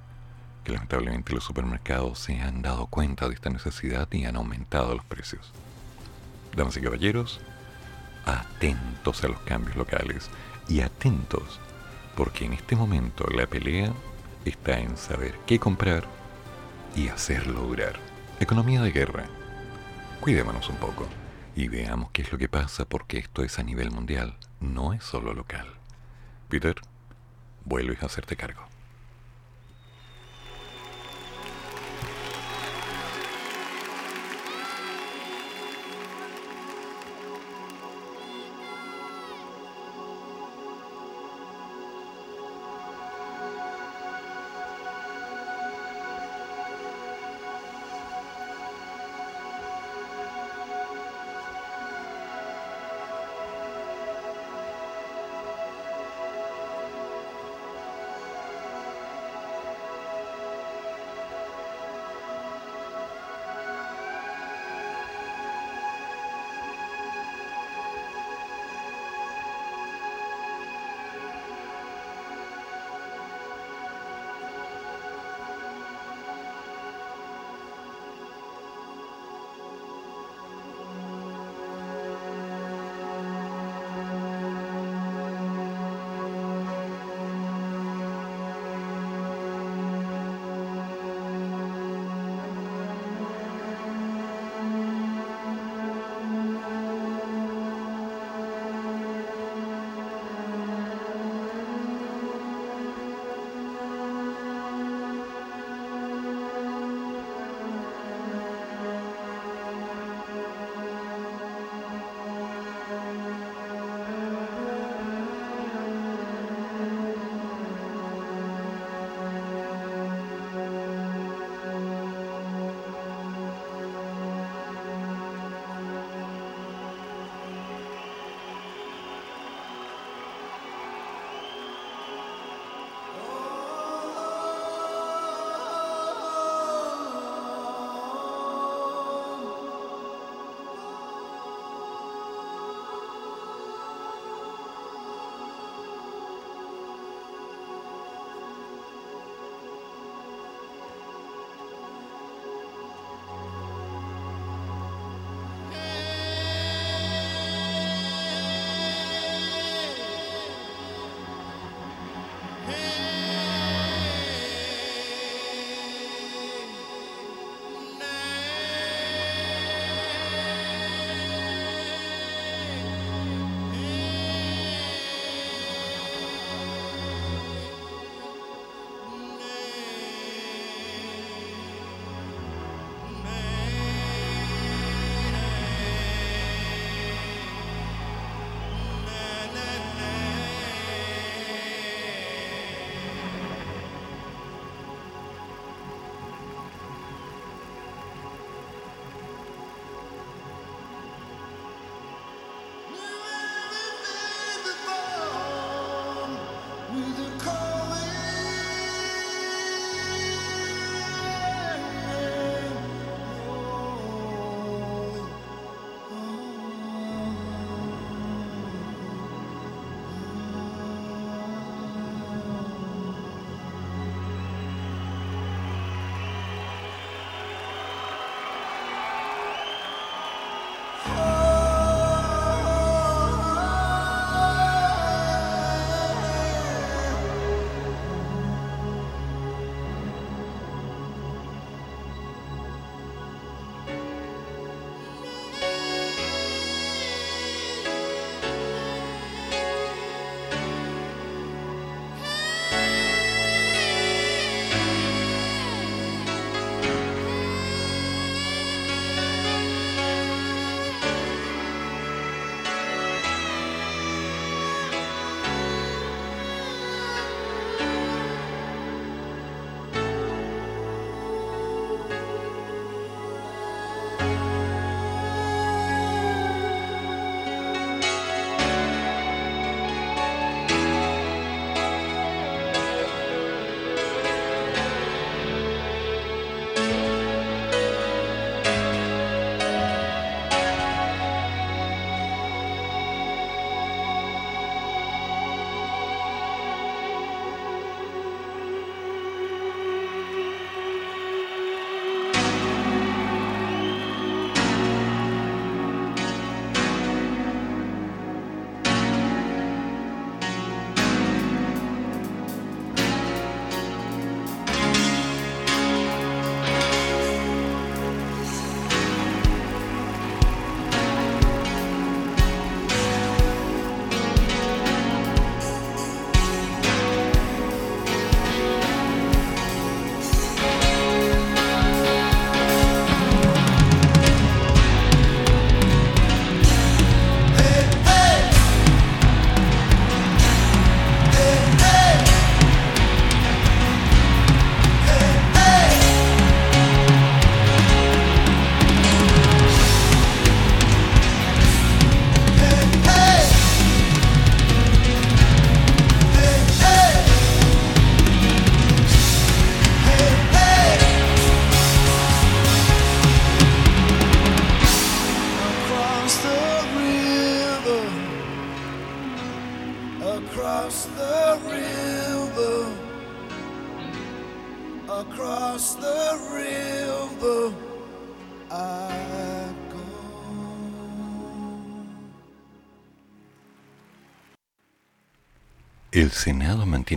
que lamentablemente los supermercados se han dado cuenta de esta necesidad y han aumentado los precios. Damas y caballeros, atentos a los cambios locales y atentos porque en este momento la pelea está en saber qué comprar y hacerlo durar. Economía de guerra. Cuidémonos un poco y veamos qué es lo que pasa porque esto es a nivel mundial, no es solo local. Peter, vuelves a hacerte cargo.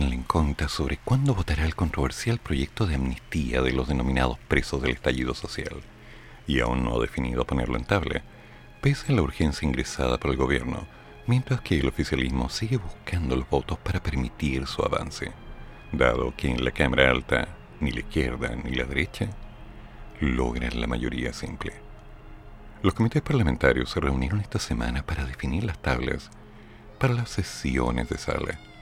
Mantiene la incógnita sobre cuándo votará el controversial proyecto de amnistía de los denominados presos del estallido social, y aún no ha definido ponerlo en tabla, pese a la urgencia ingresada por el gobierno mientras que el oficialismo sigue buscando los votos para permitir su avance, dado que en la Cámara Alta ni la izquierda ni la derecha logran la mayoría simple. Los comités parlamentarios se reunieron esta semana para definir las tablas para las sesiones de sala.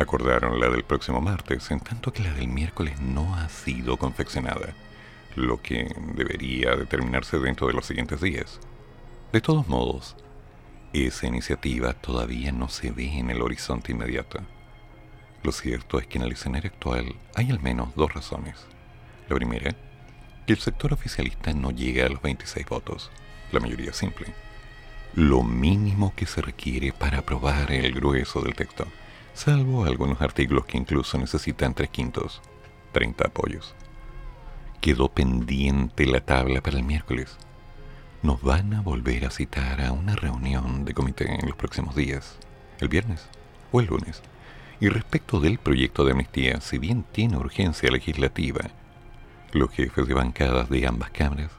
Acordaron la del próximo martes, en tanto que la del miércoles no ha sido confeccionada, lo que debería determinarse dentro de los siguientes días. De todos modos, esa iniciativa todavía no se ve en el horizonte inmediato. Lo cierto es que en el escenario actual hay al menos dos razones. La primera, que el sector oficialista no llega a los 26 votos, la mayoría simple. Lo mínimo que se requiere para aprobar el grueso del texto, salvo algunos artículos que incluso necesitan tres quintos, 30 apoyos. Quedó pendiente la tabla para el miércoles nos van a volver a citar a una reunión de comité en los próximos días, el viernes o el lunes. Y respecto del proyecto de amnistía, si bien tiene urgencia legislativa, los jefes de bancadas de ambas cámaras,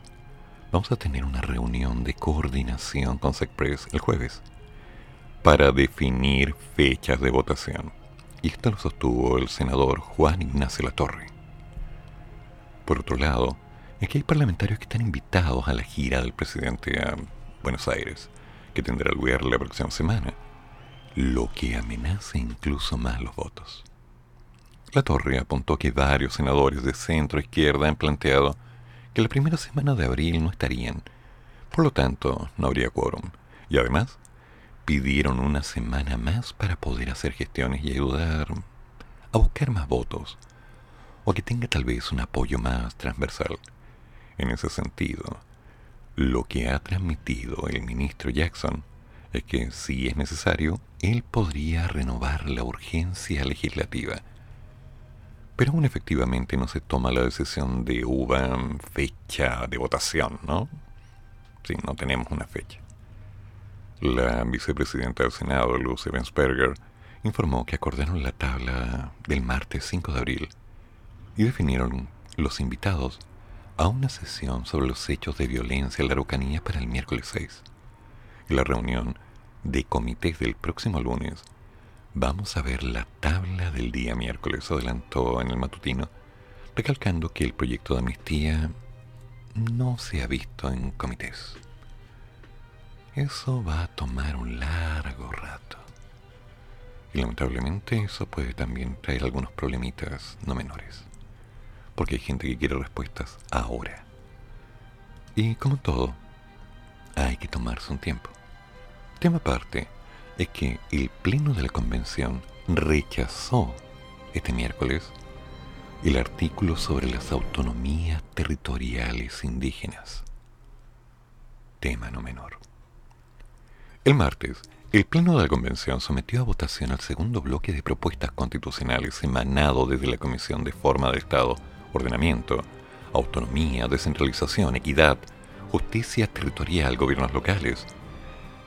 vamos a tener una reunión de coordinación con SECPRES el jueves para definir fechas de votación. Y esto lo sostuvo el senador Juan Ignacio Latorre. Por otro lado, es que hay parlamentarios que están invitados a la gira del presidente a Buenos Aires, que tendrá lugar la próxima semana, lo que amenaza incluso más los votos. La Torre apuntó que varios senadores de centro izquierda han planteado que la primera semana de abril no estarían, por lo tanto no habría quórum, y además pidieron una semana más para poder hacer gestiones y ayudar a buscar más votos, o que tenga tal vez un apoyo más transversal. En ese sentido, lo que ha transmitido el ministro Jackson es que si es necesario, él podría renovar la urgencia legislativa. Pero aún efectivamente no se toma la decisión de una fecha de votación, ¿no? Sí, no tenemos una fecha. La vicepresidenta del Senado, Lucy Bensberger, informó que acordaron la tabla del martes 5 de abril y definieron los invitados a una sesión sobre los hechos de violencia en la Araucanía para el miércoles 6. En la reunión de comités del próximo lunes vamos a ver la tabla del día miércoles, adelantó en el matutino, recalcando que el proyecto de amnistía no se ha visto en comités. Eso va a tomar un largo rato. Y lamentablemente eso puede también traer algunos problemitas no menores porque hay gente que quiere respuestas ahora. Y como todo, hay que tomarse un tiempo. Tema aparte es que el Pleno de la Convención rechazó este miércoles el artículo sobre las autonomías territoriales indígenas. Tema no menor. El martes, el Pleno de la Convención sometió a votación el segundo bloque de propuestas constitucionales emanado desde la Comisión de Forma de Estado ordenamiento, autonomía, descentralización, equidad, justicia territorial, gobiernos locales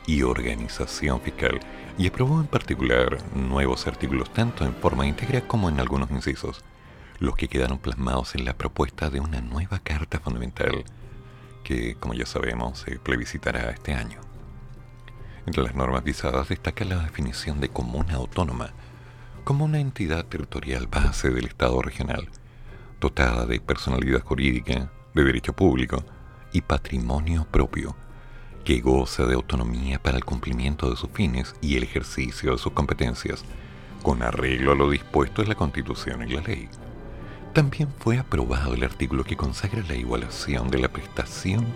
y organización fiscal, y aprobó en particular nuevos artículos tanto en forma íntegra como en algunos incisos, los que quedaron plasmados en la propuesta de una nueva Carta Fundamental que, como ya sabemos, se plebiscitará este año. Entre las normas visadas destaca la definición de comuna autónoma como una entidad territorial base del Estado regional, dotada de personalidad jurídica, de derecho público y patrimonio propio, que goza de autonomía para el cumplimiento de sus fines y el ejercicio de sus competencias, con arreglo a lo dispuesto en la Constitución y la ley. También fue aprobado el artículo que consagra la igualación de la prestación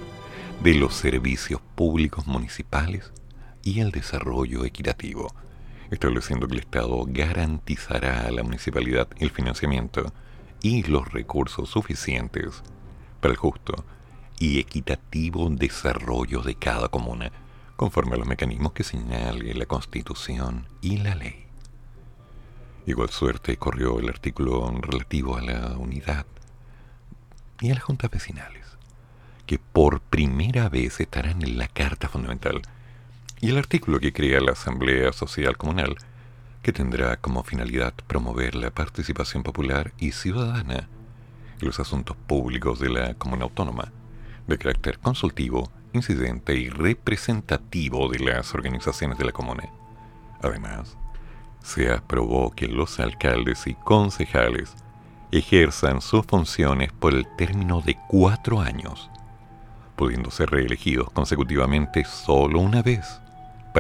de los servicios públicos municipales y el desarrollo equitativo, estableciendo que el Estado garantizará a la municipalidad el financiamiento y los recursos suficientes para el justo y equitativo desarrollo de cada comuna, conforme a los mecanismos que señale la Constitución y la ley. Igual suerte corrió el artículo relativo a la unidad y a las juntas vecinales, que por primera vez estarán en la Carta Fundamental, y el artículo que crea la Asamblea Social Comunal, que tendrá como finalidad promover la participación popular y ciudadana en los asuntos públicos de la Comuna Autónoma, de carácter consultivo, incidente y representativo de las organizaciones de la Comuna. Además, se aprobó que los alcaldes y concejales ejerzan sus funciones por el término de cuatro años, pudiendo ser reelegidos consecutivamente solo una vez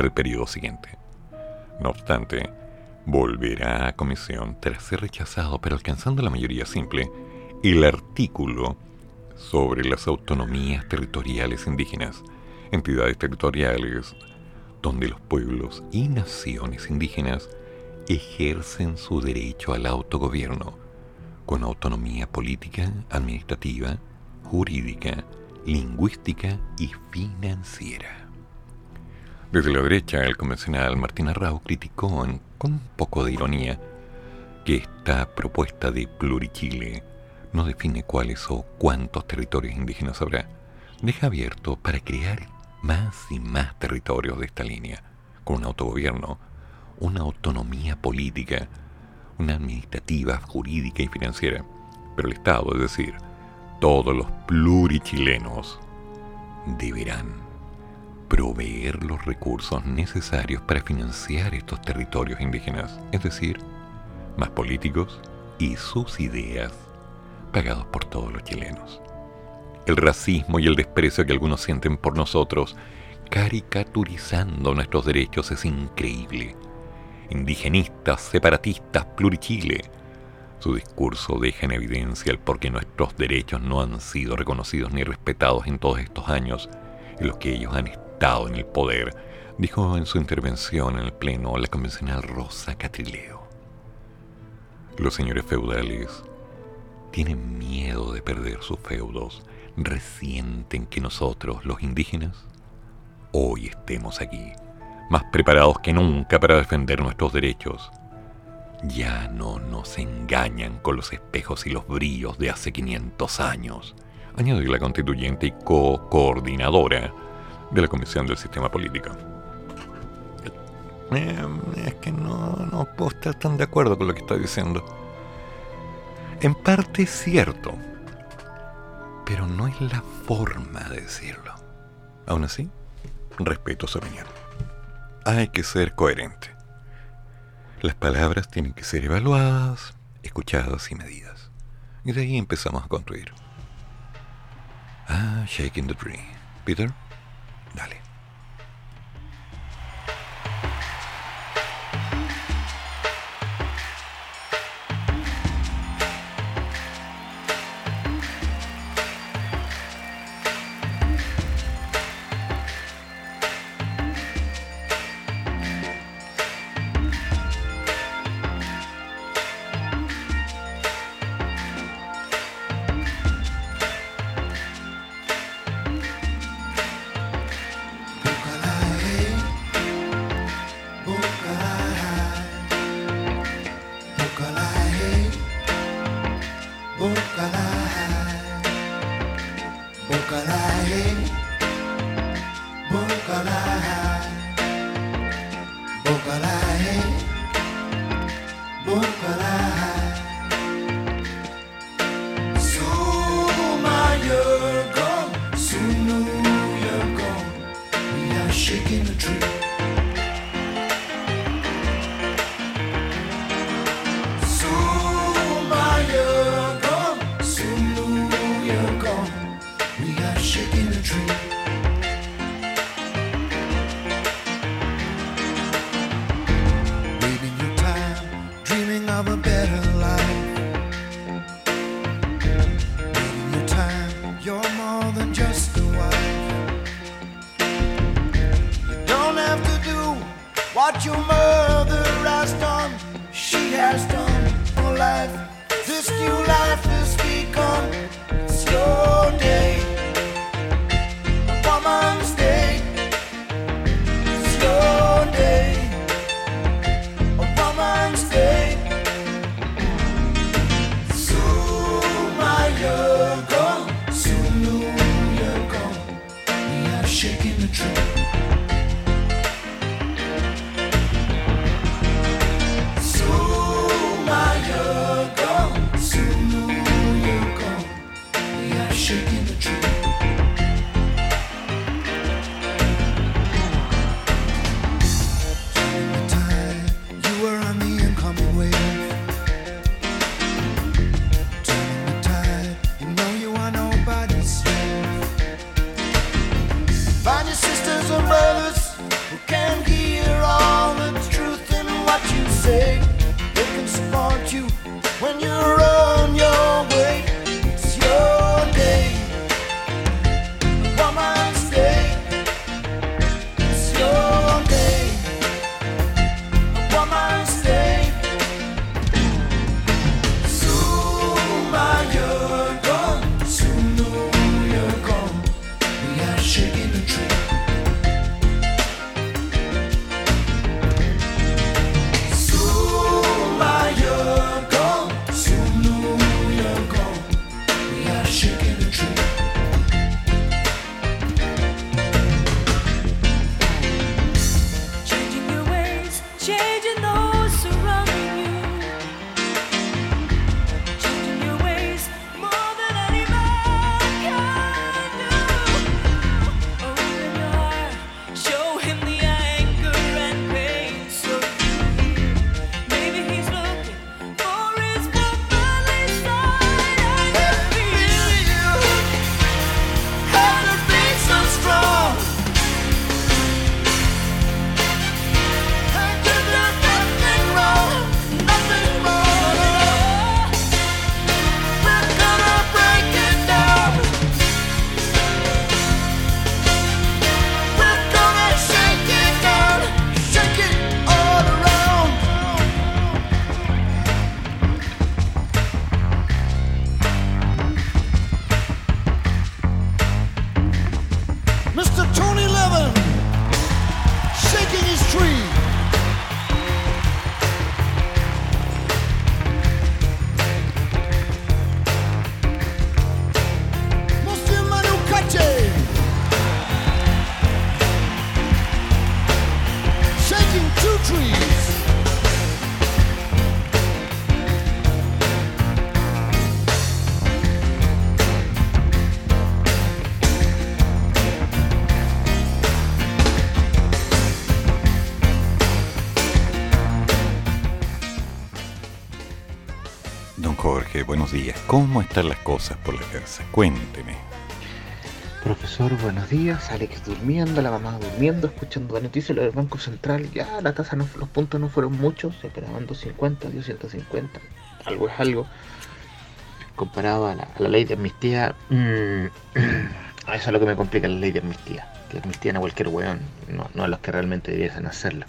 el periodo siguiente. No obstante, volverá a comisión tras ser rechazado, pero alcanzando la mayoría simple, el artículo sobre las autonomías territoriales indígenas, entidades territoriales donde los pueblos y naciones indígenas ejercen su derecho al autogobierno con autonomía política, administrativa, jurídica, lingüística y financiera. Desde la derecha, el convencional Martín Arrau criticó con un poco de ironía que esta propuesta de Plurichile no define cuáles o cuántos territorios indígenas habrá. Deja abierto para crear más y más territorios de esta línea, con un autogobierno, una autonomía política, una administrativa, jurídica y financiera. Pero el Estado, es decir, todos los plurichilenos, deberán proveer los recursos necesarios para financiar estos territorios indígenas, es decir, más políticos y sus ideas pagados por todos los chilenos. El racismo y el desprecio que algunos sienten por nosotros, caricaturizando nuestros derechos, es increíble indigenistas, separatistas, plurichile. Su discurso deja en evidencia el por qué nuestros derechos no han sido reconocidos ni respetados en todos estos años en los que ellos han estado en el poder, dijo en su intervención en el Pleno la convencional Rosa Catrileo. Los señores feudales tienen miedo de perder sus feudos, resienten que nosotros, los indígenas, hoy estemos aquí más preparados que nunca para defender nuestros derechos. Ya no nos engañan con los espejos y los brillos de hace 500 años, añadió la constituyente y co-coordinadora de la Comisión del Sistema Político. Eh, es que no, no puedo estar tan de acuerdo con lo que está diciendo. En parte es cierto, pero no es la forma de decirlo. Aún así, respeto su opinión hay que ser coherente. Las palabras tienen que ser evaluadas, escuchadas y medidas. Y de ahí empezamos a construir. Ah, Shaking the Tree. Peter, dale. Están las cosas por la casa? Cuénteme. Profesor, buenos días. Alex durmiendo, la mamá durmiendo, escuchando la noticia del Banco Central. Ya la tasa, no, los puntos no fueron muchos, se esperaban 250, 250. Algo es algo. Comparado a la, ley de amnistía, mm, <clears throat> eso es lo que me complica la ley de amnistía. Que amnistían a cualquier weón, no, no a los que realmente debiesen hacerlo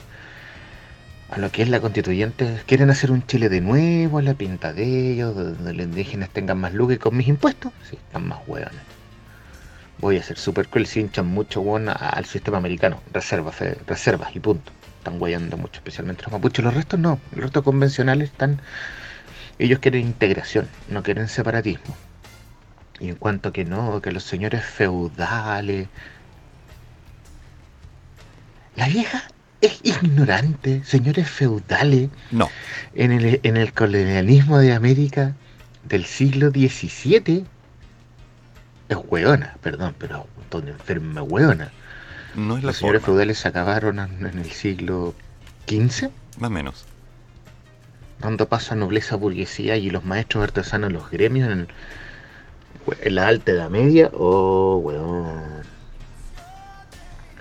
a lo que es la constituyente, quieren hacer un Chile de nuevo, a la pinta de ellos, donde los indígenas tengan más luz con mis impuestos, sí, están más hueones. Voy a ser super cruel si hinchan mucho hueón al sistema americano, reservas, reservas y punto. Están hueando mucho, especialmente los mapuches. Los restos no, los restos convencionales están. Ellos quieren integración, no quieren separatismo. Y en cuanto que no, que los señores feudales. La vieja es ignorante, señores feudales. No. En el, en el colonialismo de América del siglo XVII es hueona, perdón, pero donde enferma hueona. No es la Los señores feudales se acabaron en, el siglo XV. Más o menos. Dando paso a nobleza, burguesía y los maestros artesanos, los gremios en, en la alta edad media. Oh, weón.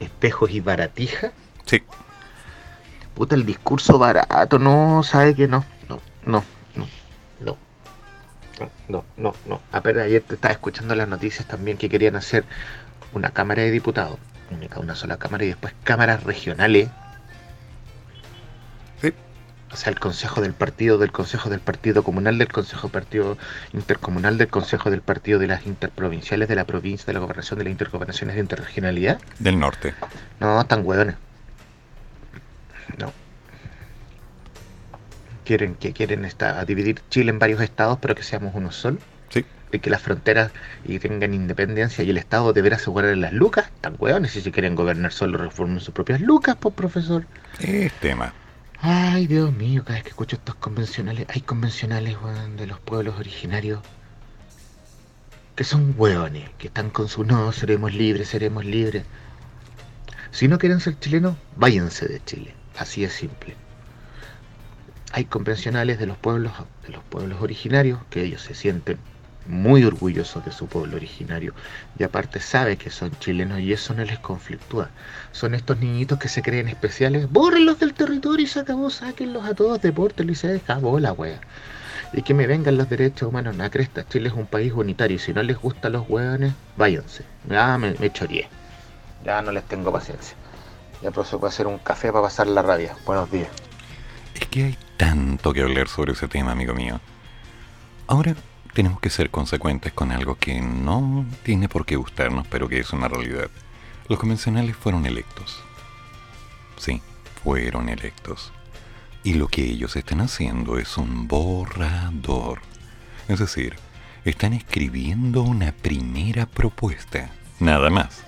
Espejos y baratija. Sí puta, el discurso barato, no, sabe que no, no, no, no, no. No, no, no. Apenas ayer te estaba escuchando las noticias también que querían hacer una Cámara de Diputados, única, una sola Cámara y después cámaras regionales. Sí. O sea, el Consejo del Partido, del Consejo del Partido Comunal, del Consejo Partido Intercomunal, del Consejo del Partido de las Interprovinciales, de la provincia, de la Gobernación, de las Intergobernaciones de Interregionalidad. Del norte. No, están hueones. No. Quieren que quieren dividir Chile en varios estados, pero que seamos uno solo. Sí. de que las fronteras y tengan independencia y el Estado deberá asegurar las lucas, tan hueones, si se quieren gobernar solo reformen sus propias lucas, pues profesor. Es tema. Ay, Dios mío, cada vez que escucho estos convencionales, hay convencionales weón, de los pueblos originarios que son hueones, que están con su no, seremos libres, seremos libres. Si no quieren ser chilenos, váyanse de Chile, así es simple. Hay convencionales de los pueblos, de los pueblos originarios, que ellos se sienten muy orgullosos de su pueblo originario y aparte sabe que son chilenos y eso no les conflictúa. Son estos niñitos que se creen especiales, bórrenlos del territorio y se acabó, sáquenlos a todos, deportes y se acabó la wea. Y que me vengan los derechos humanos, la cresta, Chile es un país unitario y si no les gustan los hueones, váyanse. Ya me, me. Ya no les tengo paciencia. Ya voy a hacer un café para pasar la rabia. Buenos días. Es que hay tanto que hablar sobre ese tema, amigo mío. Ahora, tenemos que ser consecuentes con algo que no tiene por qué gustarnos, pero que es una realidad. Los convencionales fueron electos. Sí, fueron electos. Y lo que ellos están haciendo es un borrador. Es decir, están escribiendo una primera propuesta. Nada más.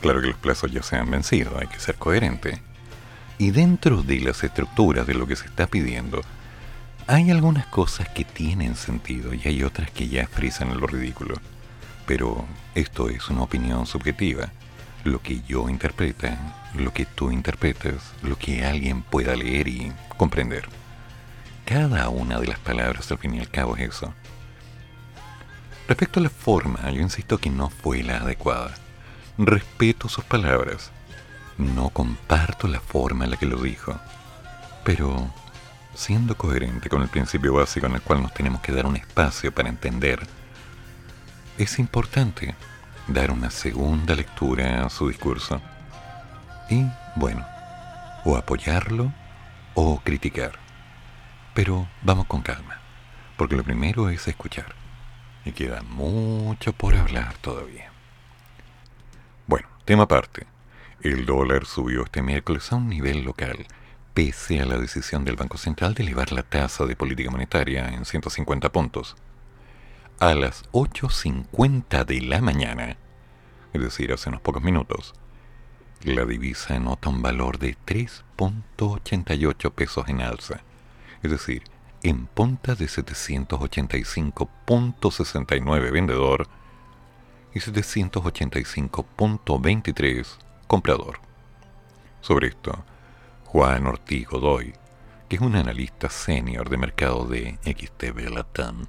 Claro que los plazos ya se han vencido, hay que ser coherente. Y dentro de las estructuras de lo que se está pidiendo, hay algunas cosas que tienen sentido y hay otras que ya frisan en lo ridículo. Pero esto es una opinión subjetiva. Lo que yo interprete, lo que tú interpretas, lo que alguien pueda leer y comprender. Cada una de las palabras al fin y al cabo es eso. Respecto a la forma, yo insisto que no fue la adecuada. Respeto sus palabras. No comparto la forma en la que lo dijo. Pero siendo coherente con el principio básico en el cual nos tenemos que dar un espacio para entender, es importante dar una segunda lectura a su discurso. Y, bueno, o apoyarlo o criticar. Pero vamos con calma, porque lo primero es escuchar. Y queda mucho por hablar todavía. Tema aparte. El dólar subió este miércoles a un nivel local pese a la decisión del Banco Central de elevar la tasa de política monetaria en 150 puntos. A las 8.50 de la mañana, es decir, hace unos pocos minutos, la divisa nota un valor de 3.88 pesos en alza, es decir, en punta de 785.69 vendedor y 785.23 comprador. Sobre esto, Juan Ortiz Godoy, que es un analista senior de mercado de XTB Latam,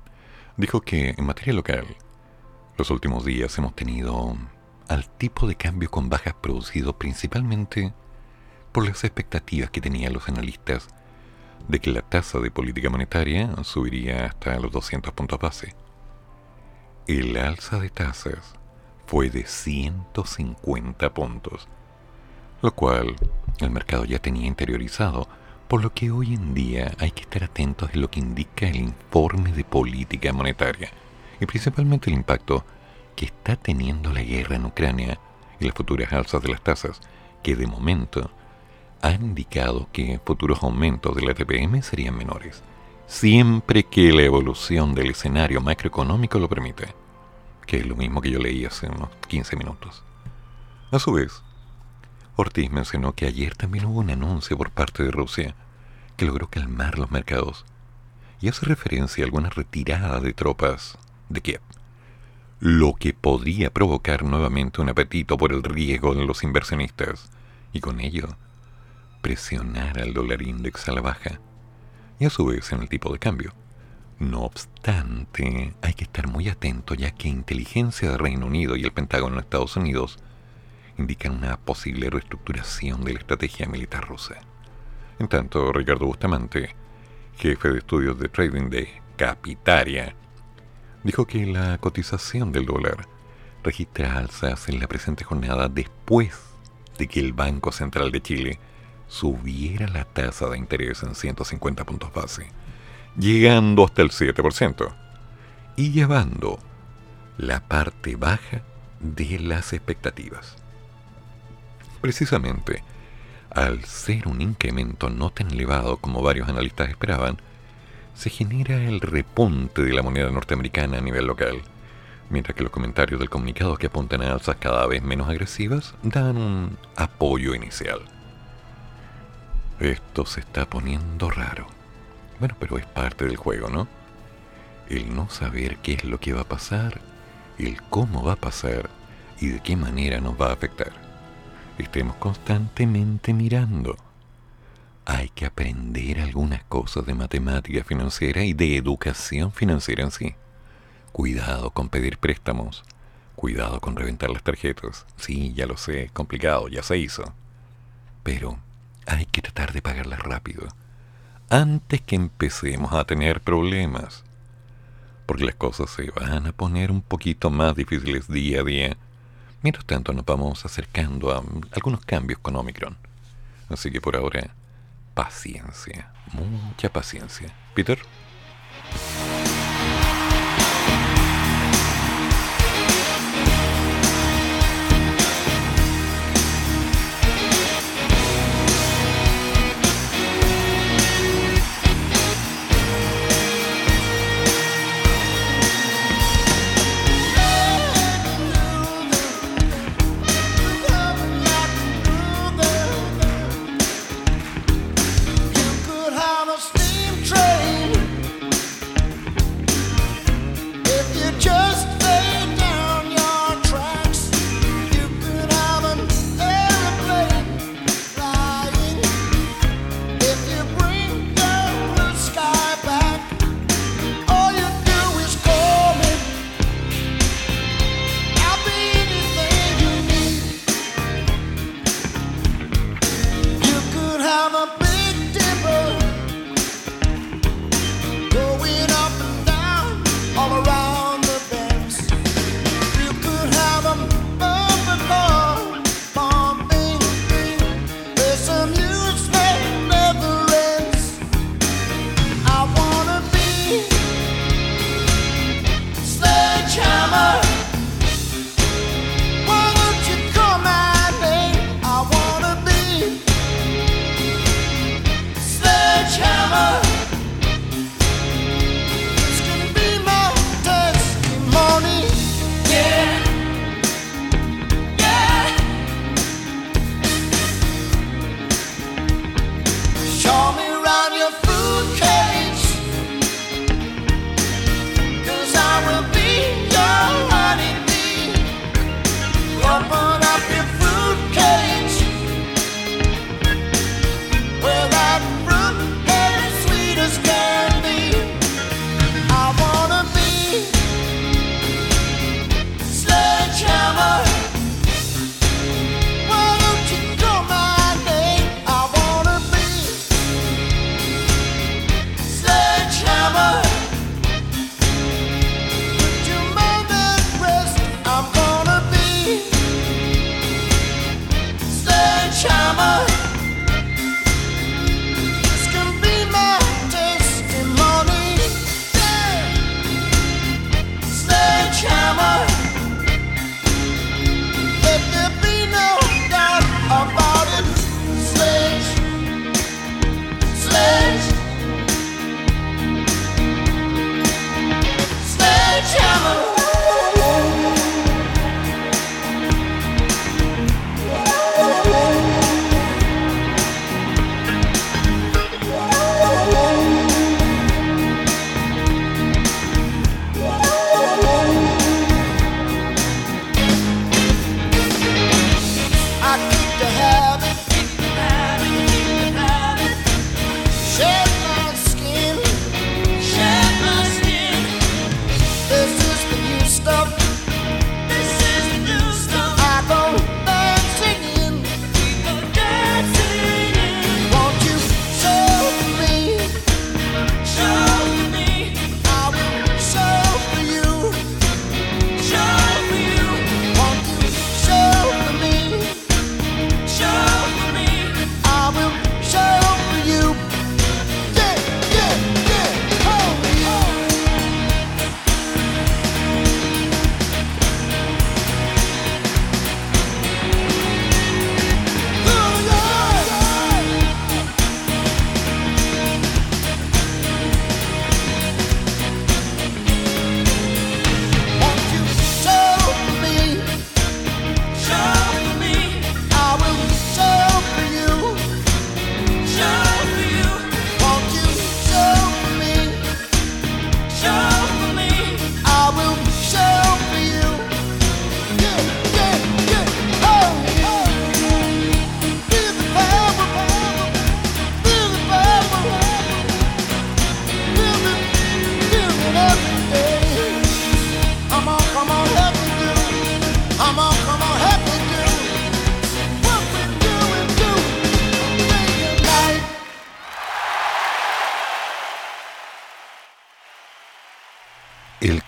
dijo que en materia local, los últimos días hemos tenido al tipo de cambio con bajas producido principalmente por las expectativas que tenían los analistas de que la tasa de política monetaria subiría hasta los 200 puntos base. El alza de tasas fue de 150 puntos, lo cual el mercado ya tenía interiorizado, por lo que hoy en día hay que estar atentos a lo que indica el informe de política monetaria y principalmente el impacto que está teniendo la guerra en Ucrania y las futuras alzas de las tasas, que de momento han indicado que futuros aumentos de la TPM serían menores, siempre que la evolución del escenario macroeconómico lo permita, que es lo mismo que yo leí hace unos 15 minutos. A su vez, Ortiz mencionó que ayer también hubo un anuncio por parte de Rusia que logró calmar los mercados y hace referencia a alguna retirada de tropas de Kiev, lo que podría provocar nuevamente un apetito por el riesgo de los inversionistas y con ello presionar al dólar index a la baja y a su vez en el tipo de cambio. No obstante, hay que estar muy atento ya que inteligencia de Reino Unido y el Pentágono de Estados Unidos indican una posible reestructuración de la estrategia militar rusa. En tanto, Ricardo Bustamante, jefe de estudios de trading de Capitaria, dijo que la cotización del dólar registra alzas en la presente jornada después de que el Banco Central de Chile subiera la tasa de interés en 150 puntos base, llegando hasta el 7%, y llevando la parte baja de las expectativas. Precisamente, al ser un incremento no tan elevado como varios analistas esperaban, se genera el repunte de la moneda norteamericana a nivel local, mientras que los comentarios del comunicado que apuntan a alzas cada vez menos agresivas dan un apoyo inicial. Esto se está poniendo raro. Bueno, pero es parte del juego, ¿no? El no saber qué es lo que va a pasar, el cómo va a pasar y de qué manera nos va a afectar. Estemos constantemente mirando hay que aprender algunas cosas de matemática financiera y de educación financiera en sí. Cuidado con pedir préstamos. Cuidado con reventar las tarjetas. Sí, ya lo sé, complicado, ya se hizo. Pero hay que tratar de pagarlas rápido. Antes que empecemos a tener problemas. Porque las cosas se van a poner un poquito más difíciles día a día. Mientras tanto nos vamos acercando a algunos cambios con Omicron. Así que por ahora paciencia, mucha paciencia. Peter.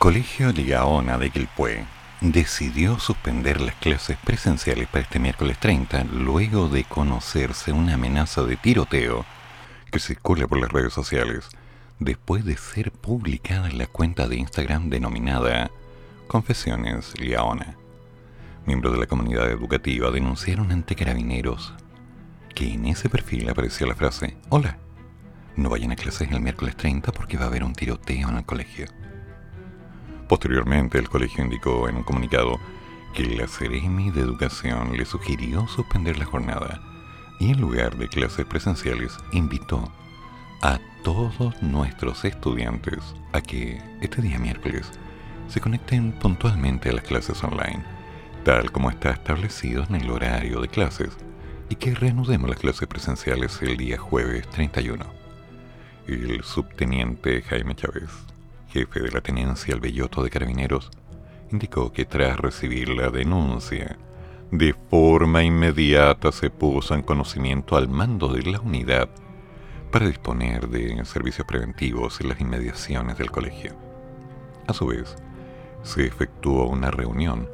Colegio Ligaona de Quilpué decidió suspender las clases presenciales para este miércoles 30 luego de conocerse una amenaza de tiroteo que circula por las redes sociales después de ser publicada en la cuenta de Instagram denominada Confesiones Liaona. Miembros de la comunidad educativa denunciaron ante carabineros que en ese perfil aparecía la frase Hola, no vayan a clases el miércoles 30 porque va a haber un tiroteo en el colegio. Posteriormente, el colegio indicó en un comunicado que la Ceremi de Educación le sugirió suspender la jornada y en lugar de clases presenciales invitó a todos nuestros estudiantes a que este día miércoles se conecten puntualmente a las clases online, tal como está establecido en el horario de clases, y que reanudemos las clases presenciales el día jueves 31. El subteniente Jaime Chávez, jefe de la tenencia al Belloto de Carabineros, indicó que tras recibir la denuncia, de forma inmediata se puso en conocimiento al mando de la unidad para disponer de servicios preventivos en las inmediaciones del colegio. A su vez, se efectuó una reunión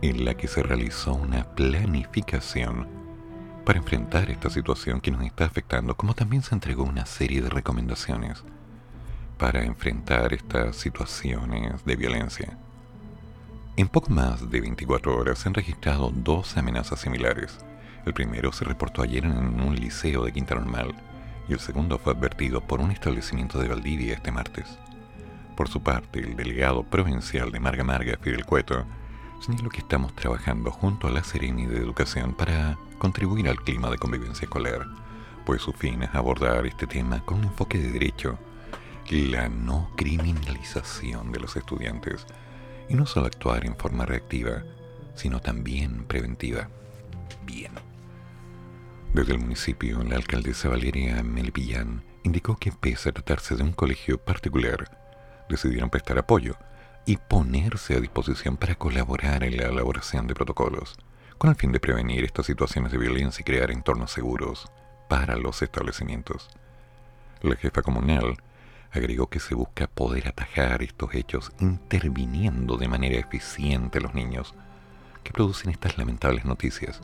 en la que se realizó una planificación para enfrentar esta situación que nos está afectando, como también se entregó una serie de recomendaciones para enfrentar estas situaciones de violencia. En poco más de 24 horas se han registrado dos amenazas similares. El primero se reportó ayer en un liceo de Quinta Normal, y el segundo fue advertido por un establecimiento de Valdivia este martes. Por su parte, el delegado provincial de Marga Marga, Fidel Cueto, señaló que estamos trabajando junto a la Sereni de Educación para contribuir al clima de convivencia escolar, pues su fin es abordar este tema con un enfoque de derecho, la no criminalización de los estudiantes, y no solo actuar en forma reactiva, sino también preventiva. Bien. Desde el municipio, la alcaldesa Valeria Melipillán indicó que pese a tratarse de un colegio particular, decidieron prestar apoyo y ponerse a disposición para colaborar en la elaboración de protocolos, con el fin de prevenir estas situaciones de violencia y crear entornos seguros para los establecimientos. La jefa comunal agregó que se busca poder atajar estos hechos interviniendo de manera eficiente los niños que producen estas lamentables noticias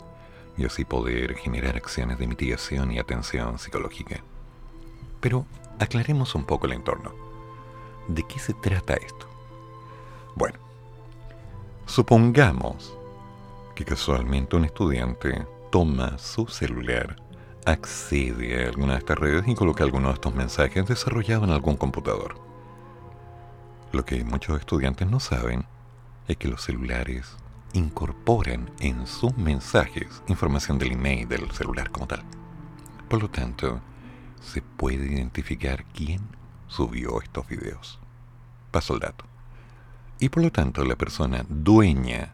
y así poder generar acciones de mitigación y atención psicológica. Pero aclaremos un poco el entorno. ¿De qué se trata esto? Bueno, supongamos que casualmente un estudiante toma su celular, accede a alguna de estas redes y coloca alguno de estos mensajes desarrollados en algún computador. Lo que muchos estudiantes no saben es que los celulares incorporan en sus mensajes información del email del celular como tal. Por lo tanto, se puede identificar quién subió estos videos. Paso el dato. Y por lo tanto, la persona dueña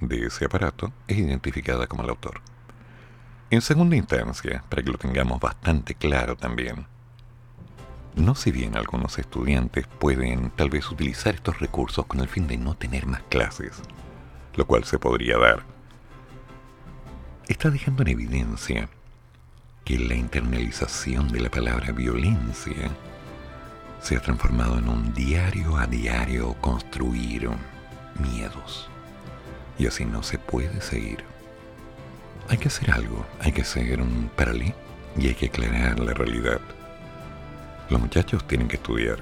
de ese aparato es identificada como el autor. En segunda instancia, para que lo tengamos bastante claro también, no si bien algunos estudiantes pueden tal vez utilizar estos recursos con el fin de no tener más clases, lo cual se podría dar, está dejando en evidencia que la internalización de la palabra violencia se ha transformado en un diario a diario construir miedos. Y así no se puede seguir. Hay que hacer algo, hay que hacer un paralí y hay que aclarar la realidad. Los muchachos tienen que estudiar,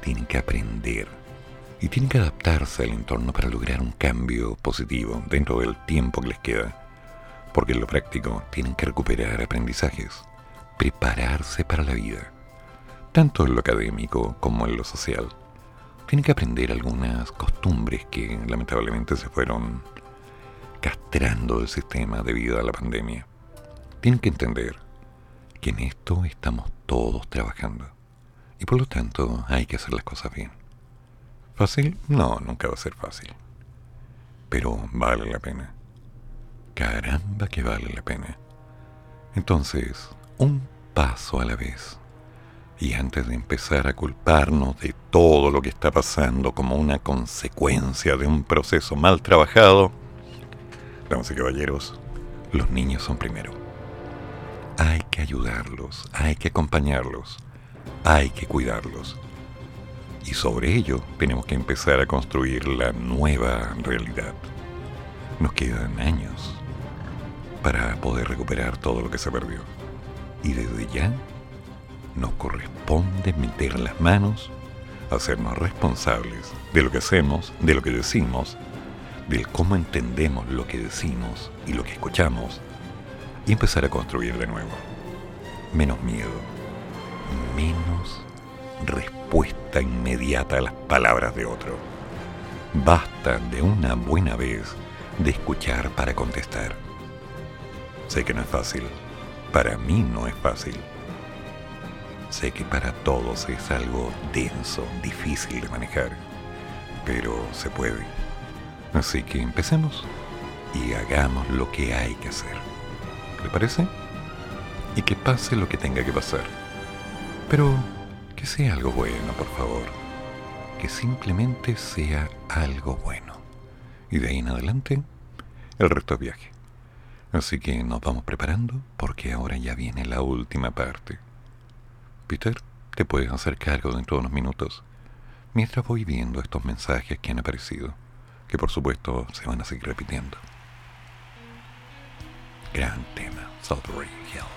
tienen que aprender y tienen que adaptarse al entorno para lograr un cambio positivo dentro del tiempo que les queda. Porque en lo práctico tienen que recuperar aprendizajes, prepararse para la vida, tanto en lo académico como en lo social. Tienen que aprender algunas costumbres que lamentablemente se fueron castrando del sistema debido a la pandemia. Tienen que entender que en esto estamos todos trabajando y por lo tanto hay que hacer las cosas bien. ¿Fácil? No, nunca va a ser fácil. Pero vale la pena. Caramba que vale la pena. Entonces, un paso a la vez. Y antes de empezar a culparnos de todo lo que está pasando como una consecuencia de un proceso mal trabajado, damas y caballeros, los niños son primero. Hay que ayudarlos, hay que acompañarlos, hay que cuidarlos Y sobre ello tenemos que empezar a construir la nueva realidad. Nos quedan años para poder recuperar todo lo que se perdió. Y desde ya nos corresponde meter las manos, hacernos responsables de lo que hacemos, de lo que decimos, del cómo entendemos lo que decimos y lo que escuchamos, y empezar a construir de nuevo. Menos miedo, menos respuesta inmediata a las palabras de otro. Basta de una buena vez de escuchar para contestar. Sé que no es fácil, para mí no es fácil Sé que para todos es algo denso, difícil de manejar, pero se puede. Así que empecemos y hagamos lo que hay que hacer. ¿Le parece? Y que pase lo que tenga que pasar. Pero que sea algo bueno, por favor. Que simplemente sea algo bueno. Y de ahí en adelante, el resto es viaje. Así que nos vamos preparando porque ahora ya viene la última parte. Peter, te puedes hacer cargo dentro de unos minutos, mientras voy viendo estos mensajes que han aparecido, que por supuesto se van a seguir repitiendo. Gran tema, Southbury Hill.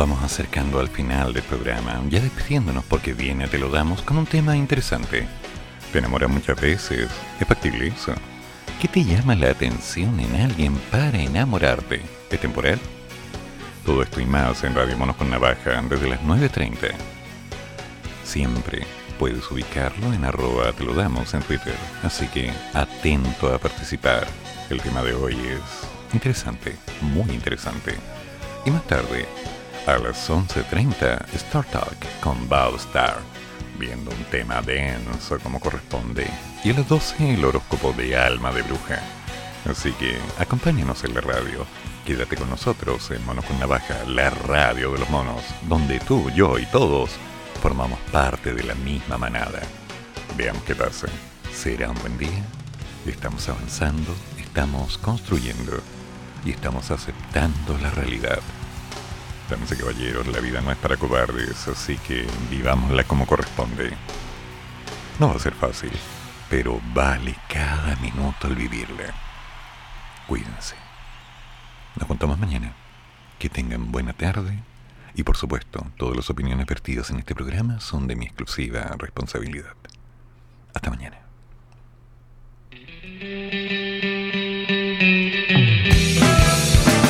Vamos acercando al final del programa, ya despidiéndonos porque viene Te lo damos con un tema interesante. Te enamora muchas veces, es factible eso. ¿Qué te llama la atención en alguien para enamorarte? ¿Es temporal? Todo esto y más en Radio Monos con Navaja desde las 9.30. Siempre puedes ubicarlo en arroba te lo damos en Twitter. Así que atento a participar. El tema de hoy es interesante, muy interesante. Y más tarde, a las 11.30, Star Talk con Star, viendo un tema denso como corresponde. Y a las 12, el horóscopo de Alma de Bruja. Así que acompáñanos en la radio. Quédate con nosotros en Monos con Navaja, la radio de los monos, donde tú, yo y todos formamos parte de la misma manada. Veamos qué pasa. ¿Será un buen día? Estamos avanzando, estamos construyendo y estamos aceptando la realidad. Damas y caballeros, la vida no es para cobardes, así que vivámosla como corresponde. No va a ser fácil, pero vale cada minuto el vivirla. Cuídense. Nos contamos mañana. Que tengan buena tarde. Y por supuesto, todas las opiniones vertidas en este programa son de mi exclusiva responsabilidad. Hasta mañana.